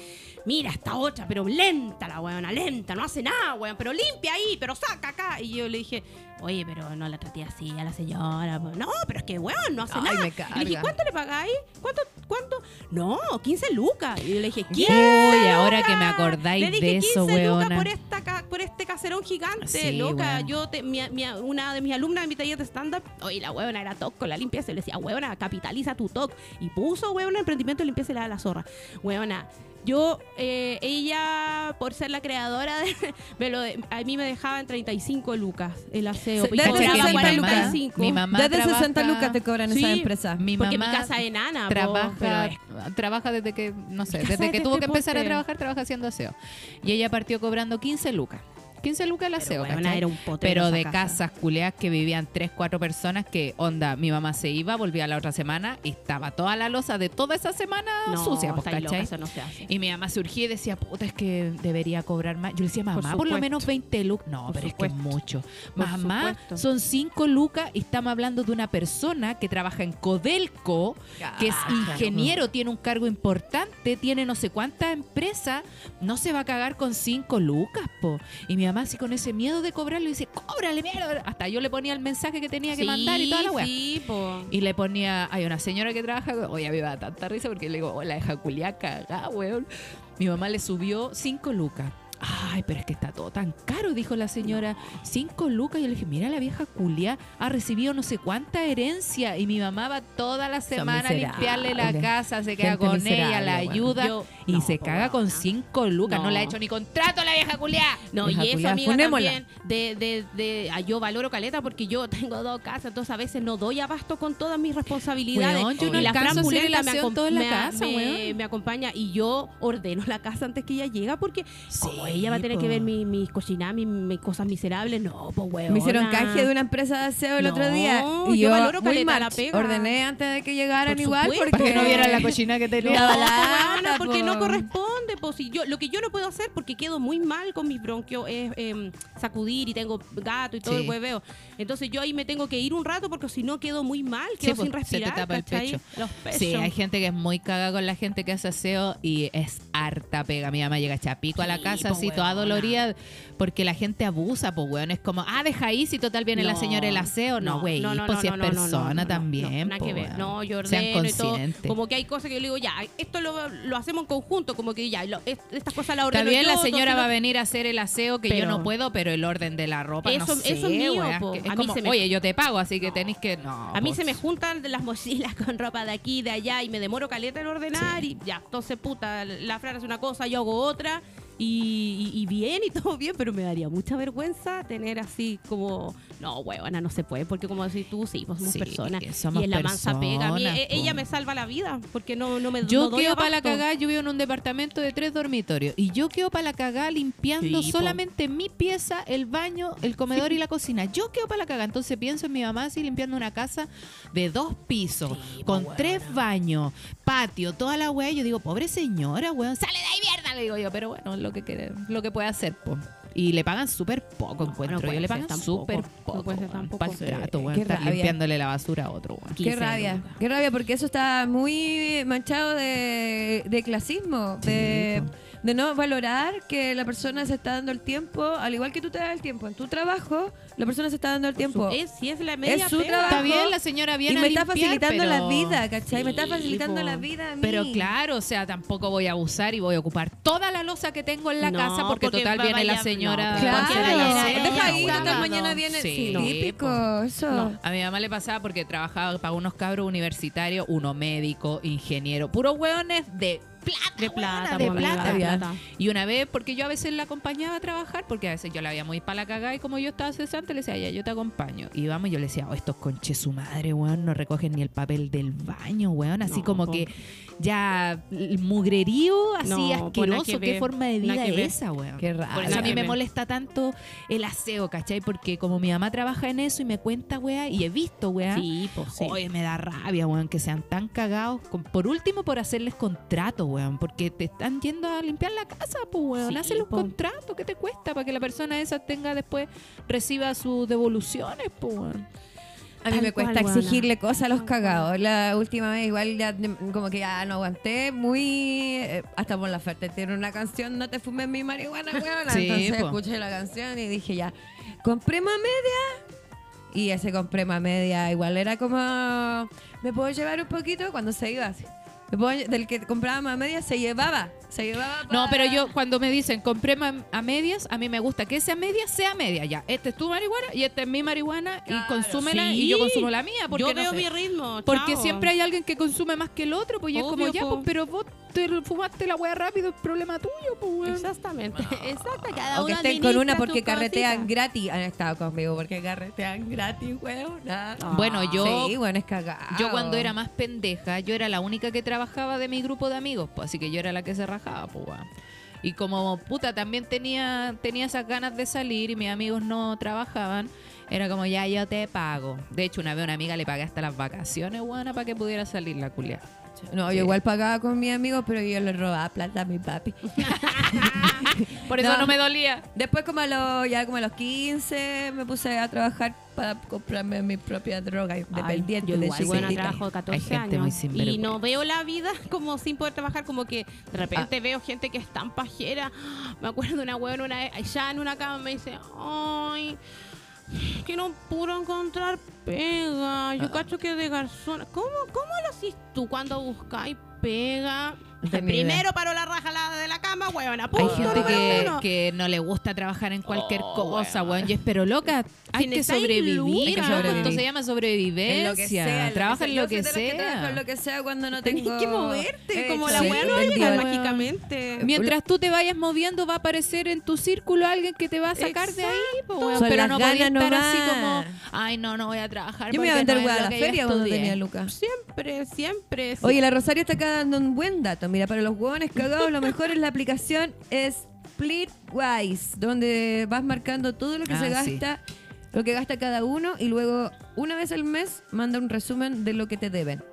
Mira, esta otra, pero lenta la weona, lenta, no hace nada, weón, pero limpia ahí, pero saca acá. Y yo le dije, oye, pero no la traté así a la señora. po". No, pero es que weón, no hace Ay, nada. me le dije. ¿cuánto le pagáis? ¿Cuánto? ¿Cuánto? No, 15 lucas. Y yo le dije, ¿qué? Uy, ahora que me acordáis Le dije de eso, 15 lucas weona. por, esta, por este caserón gigante, Sí, loca. weón. Yo, te- mi- mi- una de mis alumnas de mi taller de stand-up, oye, la huevona era toc con la limpieza. Y le decía, huevona, capitaliza tu toc. Y puso, huevona, emprendimiento de limpieza y la de la zorra. Huevona. Yo, eh, ella, por ser la creadora, de, <laughs> me lo, a mí me dejaba en 35 lucas el aseo. Se- y desde cobraba 60 lucas. 45. Mi mamá Desde trabaja- 60 lucas te cobran Sí, esa empresa. Mi Porque mamá mi casa es enana, po, trabaja, pero es- trabaja desde que, no sé, desde es que de tuvo que este empezar a trabajar, trabaja haciendo aseo. Y ella partió cobrando 15 lucas. 15 lucas el Pero, aseo, huevona, ¿cachai? era un Pero de casa. casas culeas que vivían 3, 4 personas que, onda, mi mamá se iba, volvía la otra semana y estaba toda la losa de toda esa semana No, sucia, pues, estáis loca, ¿cachai? eso no se hace. Y mi mamá surgía y decía, puta, es que debería cobrar más. Yo le decía, mamá, por, lo supuesto. menos 20 lucas. No, Por pero es que es supuesto. mucho. Por mamá, supuesto. son 5 lucas y estamos hablando de una persona que trabaja en Codelco, que es ingeniero, tiene un cargo importante, tiene no sé cuántas empresas, no se va a cagar con 5 lucas, po. Y mi mamá así con ese miedo de cobrarle dice, cóbrale, mierda. Hasta yo le ponía el mensaje que tenía que mandar y toda la weá. Sí, po. Y le ponía, hay una señora que trabaja, oye, a mí me da tanta risa porque le digo, oh, la deja culiá cagá, weón. Mi mamá le subió 5 lucas. Ay, pero es que está todo tan caro, dijo la señora. 5 lucas. Y yo le dije, mira, la vieja culia ha recibido no sé cuánta herencia. Y mi mamá va toda la semana a limpiarle la casa, se queda con ella, la ayuda. Yo- y no, se caga con. 5 lucas. No. No. le ha hecho ni contrato a la vieja culia. No, Vieja y eso, culiá, amiga, funémosla. también, de, de, de, ah, yo valoro caleta porque yo <laughs> tengo dos casas, entonces a veces no doy abasto con todas mis responsabilidades. Weón, yo no y la Fran Pulenta me, acom- la casa, me- me acompaña y yo ordeno la casa antes que ella llega porque como Ella va a tener po. que ver mi- mis cocinadas, mis, mis cosas miserables, no, pues weón. Me hicieron canje de una empresa de aseo el No, otro día. yo Y yo, valoro muy caleta la pega. ordené antes de que llegaran Por igual supuesto. porque no vieran la <laughs> cochina que No, tenía. Po, lata, weona, porque no po. corresponde, pues si yo lo que yo no puedo hacer porque quedo muy mal con mis bronquios es em, sacudir y tengo gato y todo Sí. el hueveo. Entonces yo ahí me tengo que ir un rato porque si no quedo muy mal, Sí, quedo pues, sin se te respirar. tapa el pecho. Los. Sí, hay gente que es muy caga con la gente que hace aseo y es harta pega. Mi mamá llega chapico a la casa así, toda dolorida, porque la gente abusa, pues, weón. Es como, ah, deja ahí, si total viene la señora el aseo. No, güey, no, no, pues no, si es persona también. No, que ver. No, yo ordeno y todo. Como que hay cosas que yo le digo, ya, esto lo, lo hacemos en conjunto, como que ya, lo- es- estas cosas las ordeno bien, yo, la señora va a venir a hacer el aseo que yo no puedo, pero el orden de la ropa Eso- no sé, eso es mío, weón, po. que Es A mí como, se me- oye, yo te pago, así que tenéis que... No, A mí se me juntan las mochilas con ropa de aquí, de allá y me demoro caleta en ordenar y ya, entonces puta, la Fran hace una cosa, yo hago otra y, y- bien y <laughs> todo bien, pero me daría mucha vergüenza tener así como, no, huevona, no se puede, porque como decís tú, sí, pues somos Sí, personas somos y la mansa pega. A mí, personas, e- ella me salva la vida porque no, no me Yo no quedo para la cagada, yo vivo en un departamento de tres dormitorios y yo quedo para la cagada limpiando Sí, po. solamente mi pieza, el baño, el comedor y la cocina. Yo quedo para la cagada, entonces pienso en mi mamá así limpiando una casa de dos pisos, Sí, con tres baños, patio, toda la weá. Yo digo, pobre señora, weón, sale de ahí mierda, le digo yo, pero bueno, lo que lo que puede hacer, po. Y le pagan súper poco, encuentro. puede yo le pagan súper No poco. puede ser weón, tampoco. pa'l Sí. trato, Qué estar rabia. limpiándole la basura a otro, weón. Qué 15 rabia, qué rabia, porque eso está muy manchado de, de clasismo, de, de no valorar que la persona se está dando el tiempo, al igual que tú te das el tiempo en tu trabajo, la persona se está dando el tiempo. Es, si es la media su pega. trabajo. Está bien, la señora y viene me a está facilitando la vida, ¿cachai? me está Sí, facilitando po. la vida a mí. Pero claro, o sea, tampoco voy a abusar y voy a ocupar toda la losa que tengo en la No, casa porque, porque total viene la vaya- señora. no, Claro, aseo, deja ahí, weón. total mañana viene. Sí, típico, eso. No. A mi mamá le pasaba porque trabajaba para unos cabros universitarios, uno médico, ingeniero, puros hueones de plata, De plata, de amiga, plata. de plata. Y una vez, porque yo a veces la acompañaba a trabajar, porque a veces yo la veía muy para la cagada y como yo estaba cesante, le decía, ya, yo te acompaño. Y vamos, yo le decía, oh, estos conches su madre, weón, no recogen ni el papel del baño, weón, así No, como po. que ya el mugrerío, así No, asqueroso, que qué forma de vida es esa, weón. Qué rabia. Por eso a mí me molesta tanto el aseo, ¿cachai? Porque como mi mamá trabaja en eso y me cuenta, weá, y he visto, weá, Sí, pues sí. Oye, me da rabia, weón, que sean tan cagados. por último, por hacerles contrato, weón. Porque te están yendo a limpiar la casa, pues, weón. Sí, Hacen los po. contratos. ¿Qué te cuesta? Para que la persona esa tenga después, reciba sus devoluciones, pues, weón. A mí Tal me cuesta cual, exigirle cosas a los cagados. La última vez igual ya como que ya no aguanté. Muy... eh, hasta por la oferta tiene una canción, No te fumes mi marihuana. <laughs> Sí, Entonces po. escuché la canción y dije ya, compré más media. Y ese compré más media igual era como, ¿me puedo llevar un poquito? Cuando se iba así. ¿Me puedo lle- del que compraba más media se llevaba. Se llevaba No, pero yo cuando me dicen compré a medias, a mí me gusta que esa media sea media ya. Este es tu marihuana y esta es mi marihuana y consúmela sí. y yo consumo la mía. Porque Yo no veo sé. mi ritmo. Porque chao. siempre hay alguien que consume más que el otro, pues y es como ya, po. pues, pero vos te fumaste la wea rápido, es problema tuyo, pues, weón. Exactamente. Exacto. Cada O que uno estén con una porque carretean cosita. gratis. Han estado conmigo porque carretean gratis, weón. Bueno, yo Sí, bueno, es cagado. Yo cuando era más pendeja, yo era la única que trabajaba de mi grupo de amigos, pues así que yo era la que se rajaba, pues weón. Y como puta también tenía, tenía esas ganas de salir y mis amigos no trabajaban, era como ya yo te pago. De hecho, una vez una amiga le pagué hasta las vacaciones, buena, para que pudiera salir la culia. No, yo igual pagaba con mis amigos, pero yo le robaba plata a mi papi. <laughs> Por eso No. no, me dolía. Después, como a los, ya como a los 15, me puse a trabajar para comprarme mi propia droga independiente Yo de igual, bueno, chiquitita. trabajo 14 Hay gente muy años y no veo la vida <laughs> como sin poder trabajar, como que de Ah. repente veo gente que es tan pajera. Me acuerdo de una huevona una vez, ya en una cama me dice, ay, que no puedo encontrar pega. Ah. Yo cacho que de garzona. ¿Cómo, cómo lo haces tú cuando buscáis pega? Primero paró la raja la de la cama, huevona. Hay gente que, no le gusta trabajar en cualquier Oh, cosa, weón. weón. Y es, pero loca, hay Si que sobrevivir. lucas. Hay que sobrevivir. sobrevivir. Esto se llama sobrevivencia. En lo que sea. Trabaja en Yo lo que sea. en lo que sea cuando no Tenés tengo... que moverte, como la Sí, no llega weón. mágicamente. Mientras tú te vayas moviendo, va a aparecer en tu círculo alguien que te va a sacar de ahí. po, weón. Son Pero no ganas estar así nomás. como, ay, no, no voy a trabajar. Yo me iba a vender no a la yo feria cuando estudié". tenía lucas. Siempre, siempre. Oye, la Rosario está acá dando un buen dato. Mira, para los huevones cagados, lo mejor es la aplicación Splitwise, donde vas marcando todo lo que Ah, se sí. gasta, lo que gasta cada uno, y luego, una vez al mes, manda un resumen de lo que te deben.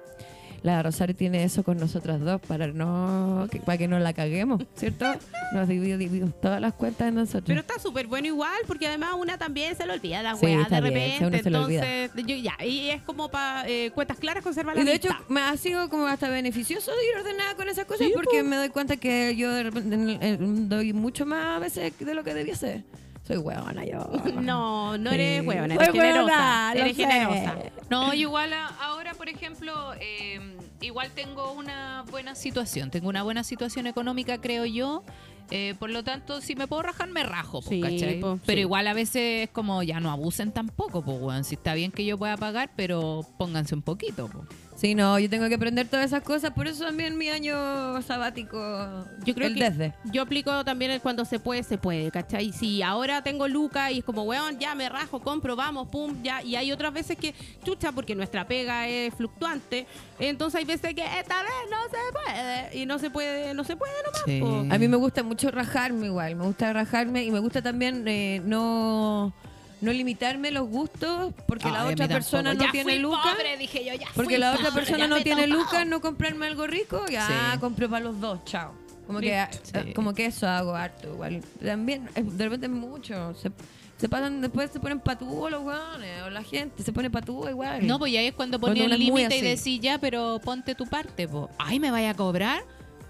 La Rosario tiene eso con nosotras dos para no que, para que no la caguemos, ¿cierto? Nos dividimos, todas las cuentas de nosotros. Pero está súper bueno igual, porque además una también se le olvida la Sí, weá de bien, repente. olvida. entonces, yo, ya, y es como para cuentas claras conservar la Y de hecho, vista. me ha sido como hasta beneficioso ir ordenada con esas cosas porque me doy cuenta que yo de repente en- en- doy mucho más a veces de lo que debía ser. Soy huevona yo. <laughs> No, no Sí. eres huevona, Soy eres generosa. huevona, Eres sé. No, igual a- ahora, por ejemplo, eh, igual tengo una buena situación. Tengo una buena situación económica, creo yo. Eh, por lo tanto, si me puedo rajar, me rajo, pues, Sí, ¿cachai? po, pero sí. igual a veces es como, ya no abusen tampoco, pues, weón. Si está bien que yo pueda pagar, pero pónganse un poquito, pues. Sí, no, yo tengo que aprender todas esas cosas. Por eso también mi año sabático. Yo creo el que desde. yo aplico también el cuando se puede, se puede, ¿cachai? Si ahora tengo lucas y es como, weón, ya me rajo, compro, vamos, pum, ya. Y hay otras veces que, chucha, porque nuestra pega es fluctuante. Entonces hay veces que esta vez no se puede. Y no se puede, no se puede nomás. Sí. A mí me gusta mucho rajarme igual. Me gusta rajarme y me gusta también eh, no, no limitarme los gustos porque la otra tampoco. persona no Ya tiene lucas. pobre, dije yo, ya Porque la otra pobre, persona no tiene lucas, no comprarme algo rico, ya Sí. compro para los dos, chao. Como que, Sí. eh, como que eso hago harto igual. También, eh, de repente es mucho. Se, se pasan, después se ponen patúos los weones, o la gente se pone patúa igual. No, pues ya es cuando uno el límite y decís ya, pero ponte tu parte, po. Ay, ¿me vaya a cobrar?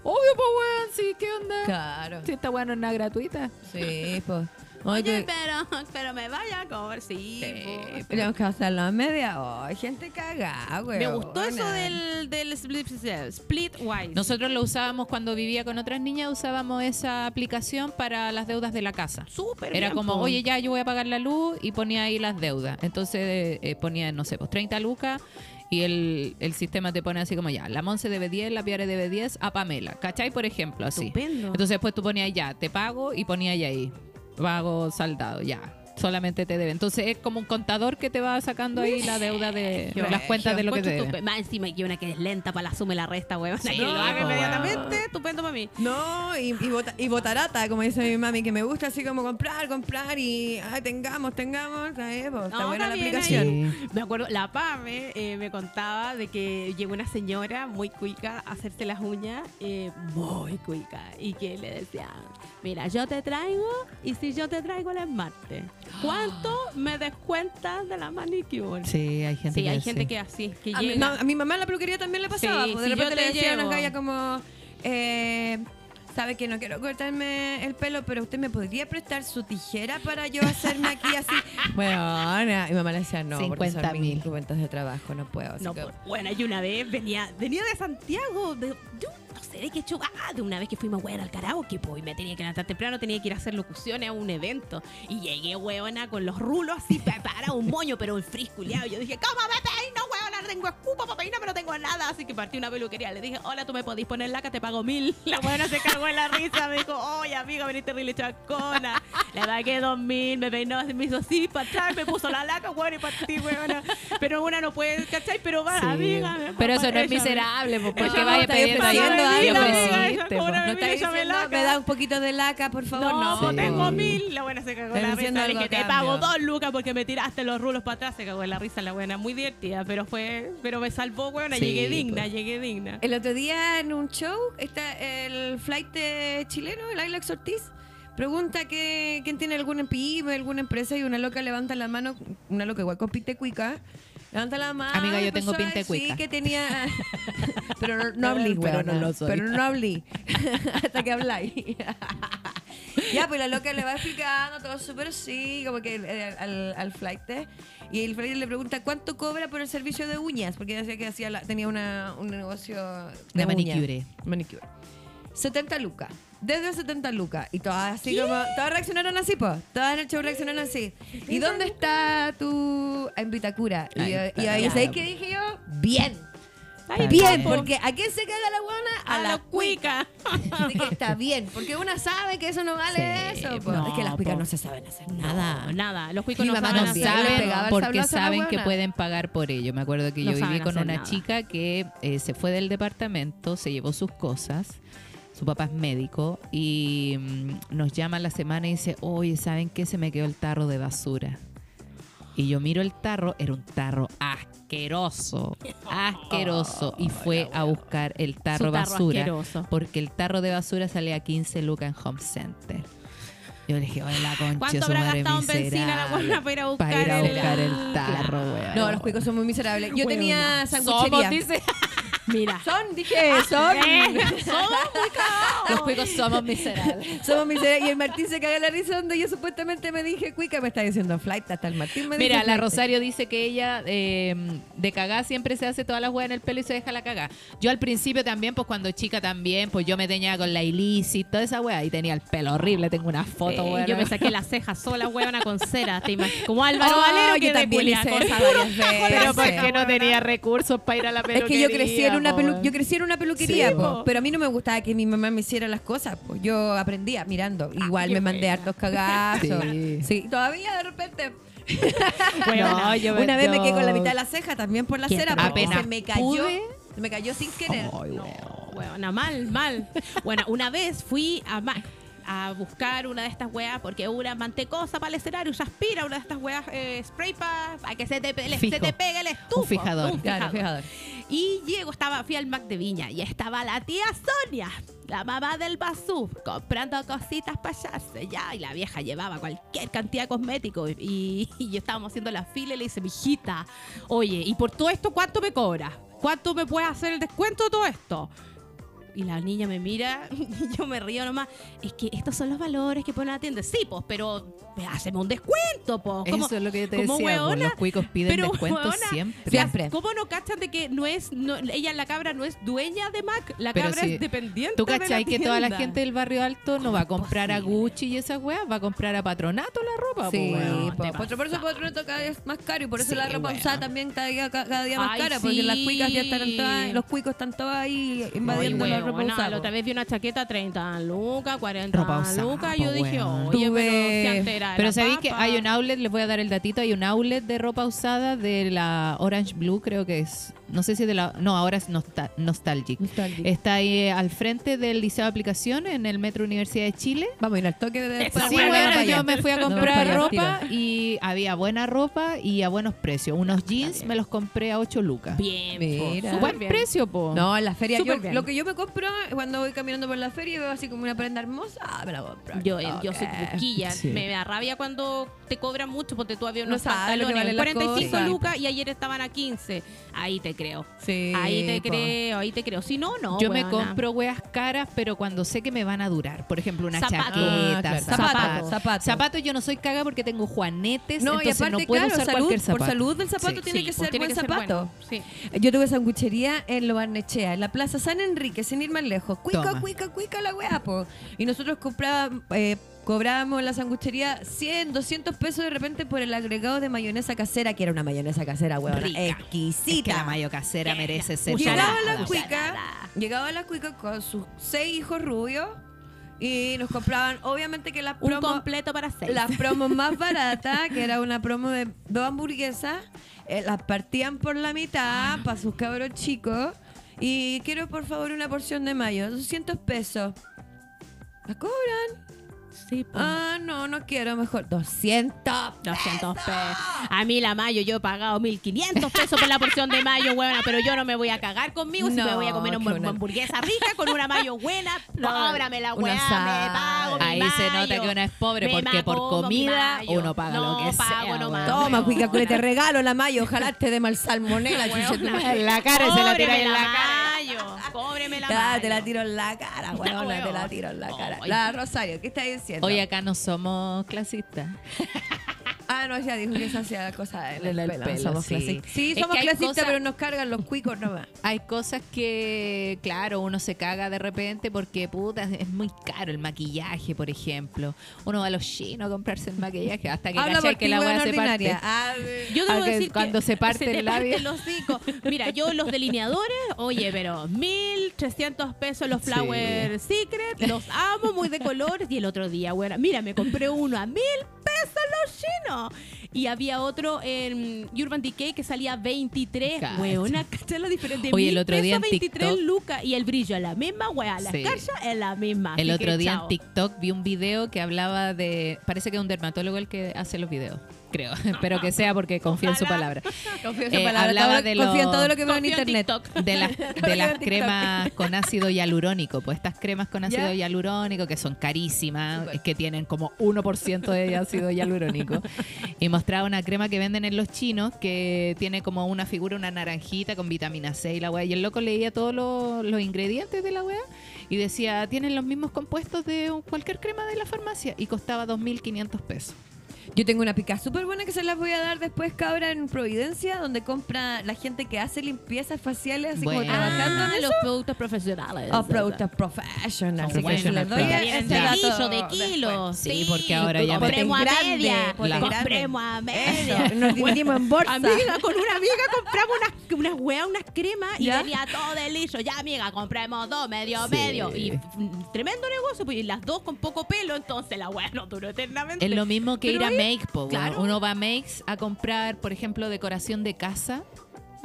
Obvio, pues, weón, sí, ¿qué onda? Claro. Si esta weón no es nada gratuita. Sí, pues. Oye, pero, pero me vaya a comer, sí. Sí, po. tenemos que hacerlo a media. Oh, hay gente cagada, güey. Me gustó eso del, del split, Splitwise. Nosotros lo usábamos cuando vivía con otras niñas, usábamos esa aplicación para las deudas de la casa. Súper Era bien, como, po. oye, ya yo voy a pagar la luz y ponía ahí las deudas. Entonces eh, eh, ponía, no sé, pues 30 lucas y el, el sistema te pone así como ya, la Monse debe 10, la Piare debe 10 a Pamela. ¿Cachai? Por ejemplo, así. Estupendo. Entonces después tú ponías ya, te pago y ponías ahí, pago saldado, ya. Solamente te debe. Entonces es como un contador que te va sacando ahí la deuda de Qué las cuentas de lo que te debe. Más encima que una que es lenta para la suma y la resta, weón. Sí, que lo haga inmediatamente, estupendo para mí. No, y, y, bota- y botarata, como dice mi mami, que me gusta así como comprar, comprar y ay, tengamos, tengamos. está No, buena la aplicación. Sí. Me acuerdo, la Pame eh, me contaba de que llegó una señora muy cuica a hacerse las uñas, eh, muy cuica, y que le decía, mira, yo te traigo, y si yo te traigo el esmarte, ¿cuánto me descuentas de la manicure? Sí, hay gente Sí, que hay sí. gente que así, que A mi, llega. a mi mamá en la peluquería también le pasaba. Sí, pues, de sí, yo repente le decía a una llevo. galla como, eh, sabe que no quiero cortarme el pelo, pero usted me podría prestar su tijera para yo hacerme aquí así. <laughs> bueno, Ana, mi mamá le decía, no, porque son 50.000. mis cuentas de trabajo, no puedo. así No, que- por- bueno, y una vez venía, venía de Santiago, de, de un- no sé de qué chuga, ah, de una vez que fuimos weón al karaoke, pues, y me tenía que levantar temprano, tenía que ir a hacer locuciones a un evento. Y llegué, weona, con los rulos así, pa- <laughs> para un moño, pero un frisculeado. Yo dije, ¿cómo me peino? No tengo escupa para peinar, pero no tengo nada. Así que partí una peluquería. Le dije, hola, tú me podís poner laca, te pago mil. <laughs> La weona se cagó en la risa, me dijo, oye, amiga, veniste terrible chacona. Le pagué dos mil, me peinó, me hizo así, para atrás, me puso la laca, weón, y partí, weona. Pero una no puede, ¿cachai? Pero va, Sí. amiga. Pero eso no es miserable, pues, porque No, vaya pidiendo algo, pues. ahora No está diciendo, me da un poquito de laca, por favor. No, No, Sí. tengo mil. La buena se cagó en la risa. Le dije, te pago dos lucas porque me tiraste los rulos para atrás. Se cagó en la risa la buena. Muy divertida, pero fue, pero me salvó, buena. Sí, llegué digna, pues. llegué digna. El otro día en un show está el flight chileno, el Ailax Ortiz. Pregunta que quién tiene alguna pyme, alguna empresa y una loca levanta la mano, una loca igual con pinte cuica. Levanta la mano. Amiga, yo y tengo empezó a pinte decir cuica. que tenía. <laughs> pero no, no hablé, Pero no lo soy. Pero no hablé. <laughs> Hasta que habláis. <laughs> ya, pues la loca le va explicando todo súper así, como que eh, al, al flight. Y el flight le pregunta cuánto cobra por el servicio de uñas, porque decía que hacía la- tenía una, un negocio de, De manicure. Manicure. 70 lucas. Desde 70 lucas. Y todas así como. Todas reaccionaron así, pues. Todas en el show reaccionaron así. ¿Y dónde está tu en Vitacura? Y, y ahí. ¿sabes qué dije yo? Bien. Bien, porque ¿a quién se caga la guana? A la cuica. <laughs> Así que está bien, porque una sabe que eso no vale Sí, eso. po. no, es que las cuicas po. no se saben hacer Nada. No, nada. Los cuicos Mi no mamá saben no también saben porque a la saben que pueden pagar por ello. Me acuerdo que No yo viví con una nada. chica que eh, se fue del departamento, se llevó sus cosas. Su papá es médico y mm, nos llama a la semana y dice, oye, ¿saben qué? Se me quedó el tarro de basura. Y yo miro el tarro, era un tarro asqueroso, asqueroso. Y fue a buscar el tarro Su tarro basura asqueroso. porque el tarro de basura salía a 15 lucas en Home Center. Yo le dije, oye, la concha, ¿Cuánto habrá gastado en benzina la miserable". buena para ir a buscar, Para ir a el- buscar el tarro, weón. No, los cuicos son muy miserables. Yo Huevona. tenía Somos, sanguchería. dice. Mira. Son, dije, son. Los <laughs> cuicos somos miserables. Somos miserables. Y el Martín se caga la risa donde yo supuestamente me dije cuica, me está diciendo flight, hasta el Martín me Mira, dice la flight. Rosario dice que ella eh, de cagá siempre se hace todas las weas en el pelo y se deja la cagá. Yo al principio también, pues cuando chica también, pues yo me teñía con la ilícita, toda esa wea y tenía el pelo horrible. Tengo una foto, Eh, weón. yo me saqué las cejas sola, huevona, con cera. ¿te imaginas? Como Álvaro Oh, Valero yo que también hice esa varias veces. Pero Sí. porque no tenía recursos para ir a la Es peluquería. que yo crecí en una pelu po, yo crecí en una peluquería, Sí, po, po. pero a mí no me gustaba que mi mamá me hiciera las cosas, pues yo aprendía mirando. Igual me mandé buena. hartos cagazos. Sí. <laughs> Sí, todavía de repente. <laughs> No, yo Una vez me quedé con la mitad de la ceja también por la Qué cera porque apenas se me cayó. pude. Se me cayó sin querer. Ay, weón. Huevona, mal, mal. Bueno, una vez fui a Ma- a buscar una de estas weas, porque una mantecosa para el escenario, se aspira una de estas weas eh, spray para que se te, Fijo. se te pegue el estufo. Un fijador. Un Claro, fijador. Y llego, estaba, fui al Mac de Viña y estaba la tía Sonia, la mamá del Basú, comprando cositas para hallarse ya. Y la vieja llevaba cualquier cantidad de cosméticos. Y, <laughs> y yo estábamos haciendo la fila y le dice, mijita, oye, ¿y por todo esto cuánto me cobra? ¿Cuánto me puede hacer el descuento de todo esto? Y la niña me mira <laughs> y yo me río nomás. Es que estos son los valores que pone la tienda. Sí, pues, pero haceme un descuento, pues. ¿Cómo- Eso es lo que yo te como decía. pues, hueona, los cuicos piden pero descuentos hueona, siempre. Siempre. ¿Cómo no cachan de que no es, no- ella, la cabra, no es dueña de Mac? La Pero cabra si- es dependiente. ¿Tú de la cachai que toda la gente del barrio alto no va a comprar a? Gucci y esas weas? Va a comprar a Patronato la ropa, Sí, po, po, por, eso. Patronato cada día es más caro y por eso Sí, la ropa usada también cada día, ca- cada día más Ay, cara, porque las cuicas ya están todas, los cuicos están todos ahí invadiendo la ropa usada. la otra vez vi una chaqueta 30 lucas, 40 Ropa usada, lucas. Yo dije, weón. oye, Tuve- pero de Pero sabéis que hay un outlet, les voy a dar el datito, hay un outlet de ropa usada de la Orange Blue, creo que es. No sé si de la. No, ahora es Nostal- Nostalgic. Nostalgic. Está ahí eh, al frente del Liceo de Aplicación en el Metro Universidad de Chile. Vamos a ir al toque de Sí, bueno, yo me fui a No, comprar ropa tiro. y había buena ropa y a buenos precios. Unos jeans me los compré a 8 lucas. Bien, Mira. po, Buen bien. precio, po. No, en la feria, yo, lo que yo me compro cuando voy caminando por la feria y veo así como una prenda hermosa, ah, me la compro. Yo, yo soy busquilla, Sí. me da rabia cuando te cobran mucho porque tú había No unos que pantalones valen las 45 cosas. lucas y ayer estaban a 15. Ahí te creo. Sí, Ahí te po. creo, ahí te creo. Si no, no. Yo me compro weas caras, pero cuando sé que me van a durar. Por ejemplo, una Zapato. chaqueta, Ah, claro. zapatos. Zapato, zapato. Zapatos yo no soy caga porque tengo juanetes, No, y entonces aparte, no puedo claro, usar salud, cualquier zapato. por salud del zapato Sí. tiene Sí, que ser tiene buen que ser zapato. bueno. Sí. Yo tuve sanguchería en Lo Barnechea, en la Plaza San Enrique, sin ir más lejos. Cuica, Toma. cuica, cuica la weá, po. Y nosotros comprábamos, eh, cobrábamos en la sanguchería 100, 200 pesos de repente por el agregado de mayonesa casera, que era una mayonesa casera. Rica. Exquisita. Es que la mayo casera merece ser Llegaba la cuica, llegaba la cuica con sus seis hijos rubios y nos compraban, obviamente que las Un promos, completo para seis. las promos más <laughs> baratas, que era una promo de dos hamburguesas, eh, las partían por la mitad para sus cabros chicos. Y quiero por favor una porción de mayo, 200 pesos. ¿La cobran? Sí, po. Ah, no, no quiero, mejor 200. 200 pesos. A mí la mayo yo he pagado 1500 pesos por la porción de mayo, buena, pero yo no me voy a cagar conmigo si No, me voy a comer una hamburguesa rica con una mayo buena. <laughs> No, Cóbrame la una weá, sal. me pago mi Ahí se nota mayo. que uno es pobre Me porque por mi comida mayo. uno paga no, lo que pago sea. nomás, weón. Toma, cuica, te regalo la mayo. Ojalá te dé mal salmonela, <laughs> chucha tu madre. En la cara y se la Cóbreme tira en la cara. La Ya, mayo. te la tiro en la cara, <laughs> weona, te la tiro en la cara. La Rosario, ¿qué estás diciendo? Hoy acá no somos clasistas. <laughs> Ah, no, ya dijo que se hacía la cosa en el, pelo. pelo, somos sí. Sí, somos clasistas, pero nos cargan los cuicos nomás. Hay cosas que, claro, uno se caga de repente porque, puta, es muy caro el maquillaje, por ejemplo. Uno va a los chinos a comprarse el maquillaje hasta que Habla por que la weá se parte. Ah, Yo debo que decir cuando que se parte te el labio. hocico. Mira, yo los delineadores, oye, pero 1300 pesos los Sí. Flower Secret, los amo, muy de colores. Y el otro día, bueno, mira, me compré uno a mil pesos los chinos. Y había otro en Urban Decay que salía 23. Cacha. Weona, <laughs> ¿cachai la diferencia? Oye, el otro día en 23 TikTok- lucas. Y el brillo, la misma, wea. La Sí. es la misma. El otro que día chao. en TikTok vi un video que hablaba de. Parece que es un dermatólogo el que hace los videos. Creo. <laughs> Espero que sea porque confío en su palabra. confío en Eh, su palabra. hablaba de confío en todo lo que veo en internet. De las, <laughs> de las cremas con ácido hialurónico. Pues estas cremas con ácido hialurónico que son carísimas, es que tienen como 1% de ácido hialurónico. <laughs> Y mostraba una crema que venden en los chinos que tiene como una figura, una naranjita con vitamina C y la weá. Y el loco leía todos los, los ingredientes de la weá y decía, tienen los mismos compuestos de cualquier crema de la farmacia y costaba 2.500 pesos. Yo tengo una pica súper buena que se las voy a dar después, cabra, en Providencia, donde compra la gente que hace limpiezas faciales, así como trabajando en Ah, eso. los productos profesionales. Oh, productos professional. Así que se les doy ese de dato kilos, de después. kilos. Sí, porque ahora ya me- compremos a media. Compremos a media. Nos dividimos en bolsa. Amiga, con una amiga compramos unas, unas weas, unas cremas y venía todo de liso. Ya, amiga, compremos dos, medio, Sí. medio. Y tremendo negocio, pues y las dos con poco pelo, entonces la wea no duró eternamente. Es lo mismo que Pero ir a Make, po, claro. Uno va a Makes a comprar, por ejemplo, decoración de casa.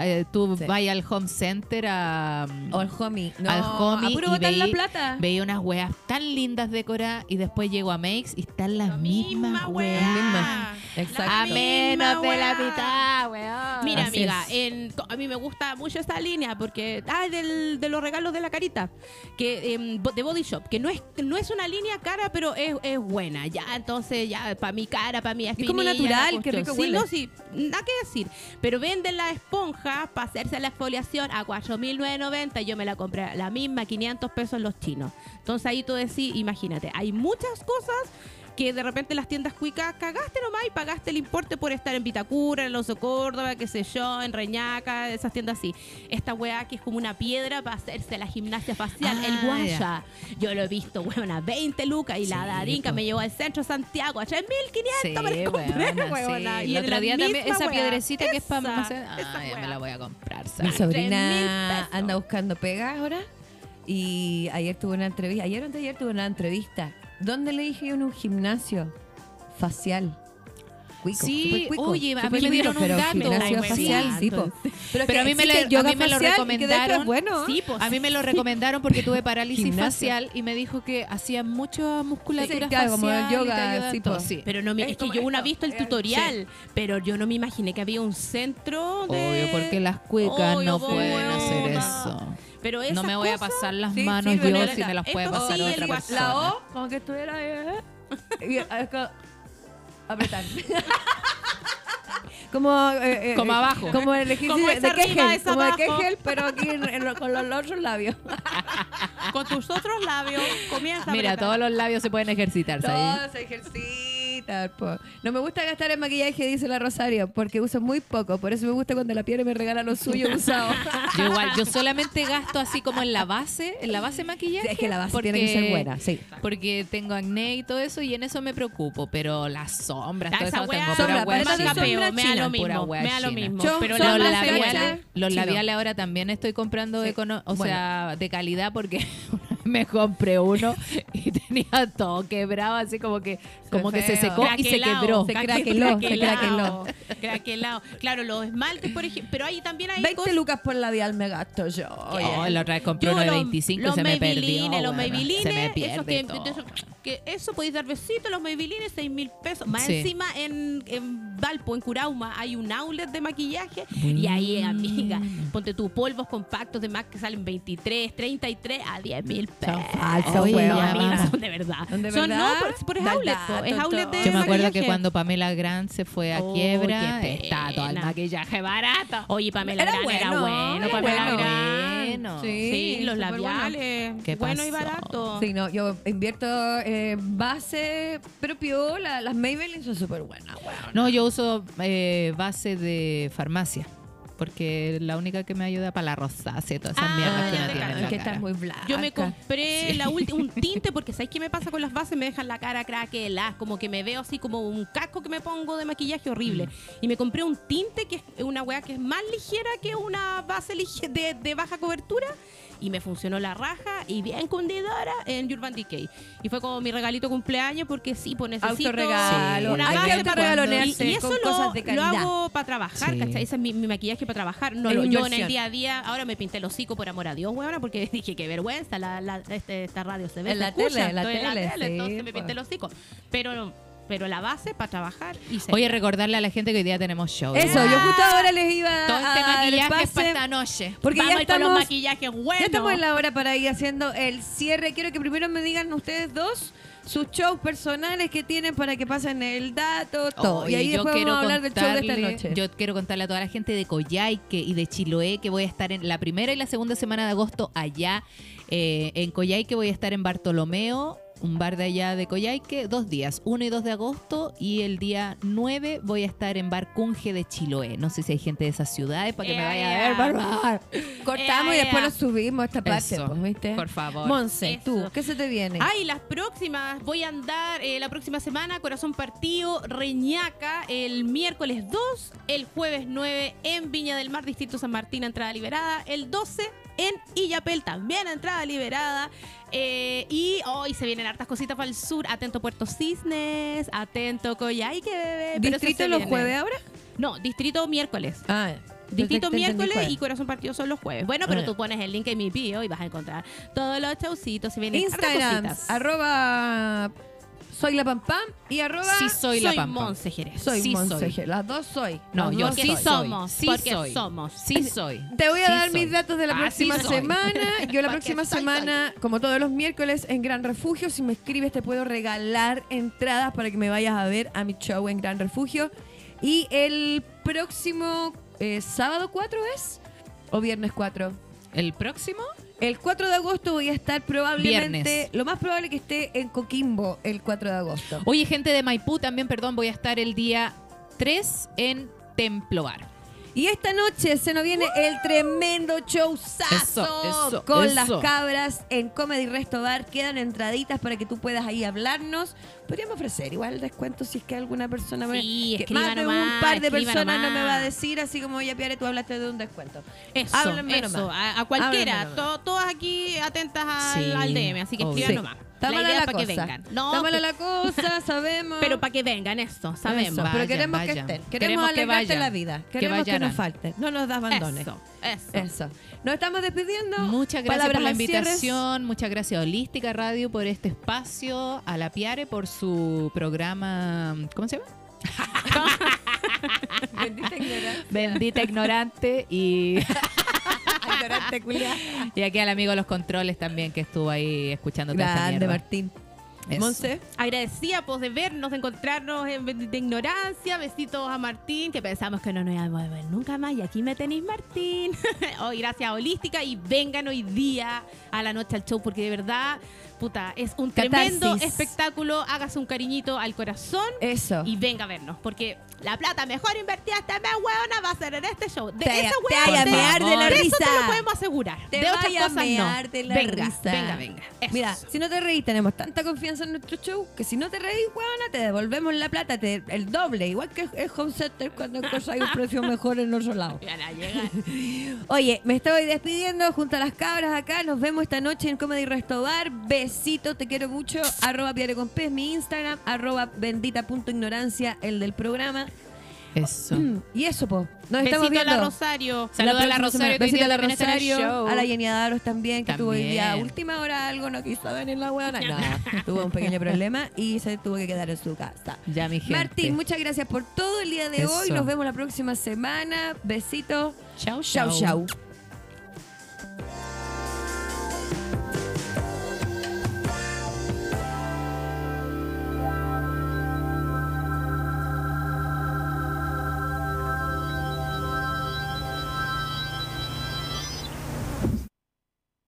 Eh, tú Sí. vas al home center a... O el homie. No, Al homie a puro y botar la veí- plata. Veía unas weas tan lindas decoradas y después llego a Makes y están las mismas weas. Las mismas. Exacto. A menos de la mitad, weón. Mira, Así amiga, es. en- a mí me gusta mucho esta línea porque ah, del, de los regalos de la carita, que bo- de Body Shop, que no es no es una línea cara, pero es, es buena. Ya, entonces ya para mi cara, para mi como espinilla, la natural, qué cuestión. rico Sí, huele. no, sí, nada que decir. Pero venden la esponja para hacerse la exfoliación a 4.990 y yo me la compré la misma, 500 pesos los chinos. Entonces ahí tú decís, imagínate, hay muchas cosas que de repente las tiendas cuicas cagaste nomás y pagaste el importe por estar en Vitacura, en Loso Córdoba, qué sé yo, en Reñaca, esas tiendas así. Esta weá que es como una piedra para hacerse la gimnasia facial, Ah, el guaya. Yo lo he visto, weón, a 20 lucas y la Sí, Darinka po. me llevó al centro de Santiago a 3.500 Sí, me la compré, weona, sí. weona. El Y en otro la día también, esa piedrecita que es para... Esa ah, me la voy a comprar. Mi ¿sabes? Mil sobrina anda buscando pegas ahora y ayer tuve una entrevista, ayer o antes ayer tuve una entrevista. ¿Dónde le dije yo en un gimnasio facial? Cuico, Sí, cuico, oye, a mí me dieron un pero dato. gimnasio facial, sí, po. Pero, a mí me yoga a mí me lo recomendaron. bueno. Sí, A mí me lo recomendaron porque tuve parálisis Gimnasio. facial y me dijo que hacía mucha musculatura Sí, como el yoga, sí, po. Sí. Pero no me, Es es, que yo una he visto el eh, tutorial, pero yo no me imaginé que había un centro de... Obvio, porque las cuecas Obvio, no pueden hacer eso. Pero No me voy a pasar las Sí, manos sí, yo si me las puede pasar sí, otra el persona. La O, como que estuviera <laughs> apretar. <laughs> como, eh, eh, Como abajo. Como el ejercicio Como de Kegel. Como de. Kegel, pero aquí en- en lo- con los otros labios. Con tus otros labios comienza a Mira, apretar. todos los labios se pueden ejercitar. No, se po. No me gusta gastar en maquillaje, dice la Rosario, porque uso muy poco. Por eso me gusta cuando la piel me regala lo suyo usado. <laughs> Yo igual, yo solamente gasto así como en la base, en la base de maquillaje. es que la base porque- tiene que ser buena, sí. Porque tengo acné y todo eso y en eso me preocupo, pero las sombras, Ya, todo esa eso tengo Sombra, pura china. sombra capeo, me da lo mismo, weá me da lo china. mismo. Yo- Pero Los labiales- los labiales ahora también estoy comprando, Sí. econo- o Bueno. sea, de calidad porque <laughs> me compré uno <laughs> y tenía todo quebrado, así como que como que se secó y se quebró. Se craqueló, se craqueló. <laughs> Craquelao. Claro, los esmaltes, por ejemplo. Pero ahí también hay 20 cosas- lucas por labial me gasto yo. Oye. Oh, la otra vez compré Yo uno de los- 25 y los se me perdió. Maybelline, los weona. Maybelline, se me eso pierde que, todo. eso, que eso podéis dar besitos, los Maybelline, 6 mil pesos. Más Sí. encima en, en Valpo, en Curauma, hay un outlet de maquillaje y ahí, amiga, ponte tu polvos compactos de MAC que salen 23, 33 a 10 mil pesos. falsos, Oye, son de verdad. ¿Son de Son, verdad? no, por, por es outlet, es outlet de Yo me acuerdo que maquillaje. cuando Pamela Grant se fue a Oh, quiebra, estaba todo el maquillaje barato. Oye, Pamela Era Grant era bueno, bueno, era Pamela bueno. Grant. Bueno. Sí, los súper bueno. labiales, ¿Qué bueno y barato. Sí, no, yo invierto en base, pero piola, las Maybelline son súper buenas, weón. No, yo uso eh, base de farmacia. Porque la única que me ayuda para la rosácea y todas esas Ah, mierdas que uno tiene en la que cara. estás muy blanca. Yo me compré la última un tinte porque ¿sabes qué me pasa con las bases? Me dejan la cara craquelada, como que me veo así como un casco que me pongo de maquillaje horrible. Mm. Y me compré un tinte que es una weá que es más ligera que una base de baja cobertura y me funcionó la raja y bien cundidora en Urban Decay. Y fue como mi regalito cumpleaños porque sí, pues necesito Autorregalo. una Hay que base para autorregalonearse y, y eso con lo, cosas de lo calidad. hago para trabajar, Sí. ¿cachai? Ese es mi, mi maquillaje para trabajar. No, Es lo- yo en inversión. el día a día, ahora me pinté el hocico por amor a Dios, weona, porque <laughs> dije qué vergüenza, la, la- este, esta radio se ve, En se la escucha, tele, en la estoy tele, sí, entonces me pues. pinté el hocico. Pero, pero la base para trabajar y se Oye, recordarle a la gente que hoy día tenemos show. Eso, yo justo ahora les iba Todo este a dar maquillaje para esta noche. porque Vamos ya a ir con los estamos, maquillajes buenos. ya estamos en la hora para ir haciendo el cierre. Quiero que primero me digan ustedes dos sus shows personales que tienen para que pasen el dato, todo. y Oye, ahí yo después quiero vamos a hablar del show de esta noche. Yo quiero contarle a toda la gente de Coyhaique y de Chiloé que voy a estar en la primera y la segunda semana de agosto allá. Eh, en Coyhaique voy a estar en Bartolomeo, un bar de allá de Coyhaique, dos días, 1 y 2 de agosto. Y el día 9 voy a estar en Bar Cunge de Chiloé. No sé si hay gente de esas ciudades para que me Ea, vaya a ver, por favor. Cortamos y después lo subimos a esta parte, Eso, pues, ¿viste? por favor. Monse, Eso. tú, ¿qué se te viene? Ay, las próximas, voy a andar eh, la próxima semana, Corazón Partido, Reñaca, el miércoles 2, el jueves 9 en Viña del Mar, Distrito San Martín, entrada liberada, el 12 en Illapel, también entrada liberada, eh, y hoy se vienen hartas cositas para el sur, atento Puerto Cisnes, atento Coyhaique, bebé. pero ¿Distrito los jueves ahora? No, distrito miércoles. Ah, entendí, miércoles y Corazón Partido son los jueves. Bueno, pero Ah. tú pones el link en mi bio y vas a encontrar todos los chaucitos. Se vienen hartas Instagram, cositas. arroba soy la pam pam y arroba Sí soy la pampa. Monse Jerez. soy sí Monse soy. Las dos soy. No, Las yo sí soy. soy. somos, Sí porque soy. somos. Sí soy. Te voy a Sí dar soy. mis datos de la Ah, próxima sí soy. semana. Yo la próxima soy, semana, <laughs> como todos los miércoles, en Gran Refugio, si me escribes te puedo regalar entradas para que me vayas a ver a mi show en Gran Refugio. Y el próximo eh, sábado 4 es o viernes 4. ¿El próximo? El 4 de agosto voy a estar probablemente, Viernes. lo más probable que esté en Coquimbo el 4 de agosto. Oye, gente de Maipú, también, perdón, voy a estar el día 3 en Templo Bar. Y esta noche se nos viene el tremendo showzazo con eso. las cabras en Comedy Resto Bar. Quedan entraditas para que tú puedas ahí hablarnos. Podríamos ofrecer igual descuento si es que alguna persona me- Sí, que escriba más de nomás, un par de personas no me va a decir así como ya Piare tú hablaste de un descuento. Eso, Háblenme eso. nomás. A, a cualquiera. To- todas aquí atentas al, Sí, al DM, así que escriban Sí. nomás. Está la mala idea para que cosa. vengan. No, Está mala pe- la cosa, <laughs> sabemos. pero para que vengan, esto, sabemos. Eso, pero Vayan, queremos que estén. Queremos, Queremos que alegrarte la vida. que Queremos que, nos falte. No nos das abandones. Eso, eso. Eso. Nos estamos despidiendo. Muchas gracias Palabras por la invitación, muchas gracias a Holística Radio por este espacio, a la Piare por su programa, ¿cómo se llama? <laughs> Bendita ignorancia. Bendita ignorante y, <laughs> Ignorante <laughs> y aquí al amigo de los controles también que estuvo ahí escuchando toda esta Grande, mierda. Martín. Eso. Monse. Agradecida pues, de vernos, de encontrarnos en Bendita Ignorancia. Besitos a Martín, que pensamos que no nos íbamos a ver nunca más. Y aquí me tenéis, Martín. <laughs> Hoy gracias a Holística. Y vengan hoy día a la noche al show, porque de verdad, puta, es un tremendo espectáculo. Hágase un cariñito al corazón. Eso. Y venga a vernos, porque la plata mejor invertida esta vez, huevona, va a ser en este show. De Te- esa te hueá, vaya a mear de la de eso risa. te lo podemos asegurar. Te de otras cosas mear no. de la venga, risa. venga, venga. Mira, si no te reís, tenemos tanta confianza en nuestro show que si no te reís, huevona, te devolvemos la plata, te- el doble. Igual que el home center cuando hay un precio mejor en otro lado. <laughs> <laughs> Oye, me estoy despidiendo junto a las cabras acá. Nos vemos esta noche en Comedy Resto Bar. Besitos, te quiero mucho. Arroba Piare con mi Instagram. Arroba bendita punto ignorancia, el del programa. Eso. Mm, Y eso, po. Nos estamos Besito a viendo. la Rosario. Saludos a la Rosario, que hoy Besito día a la también está en el Rosario. show. A la Jenny Daros también, que tuvo hoy día a También. última hora algo, no quiso venir la huevona. No, <laughs> tuvo un pequeño problema y se tuvo que quedar en su casa. Ya, mi gente. Martín, muchas gracias por todo el día de hoy. Eso. Nos vemos la próxima semana. Besitos. Chau, Chau, chau. chau.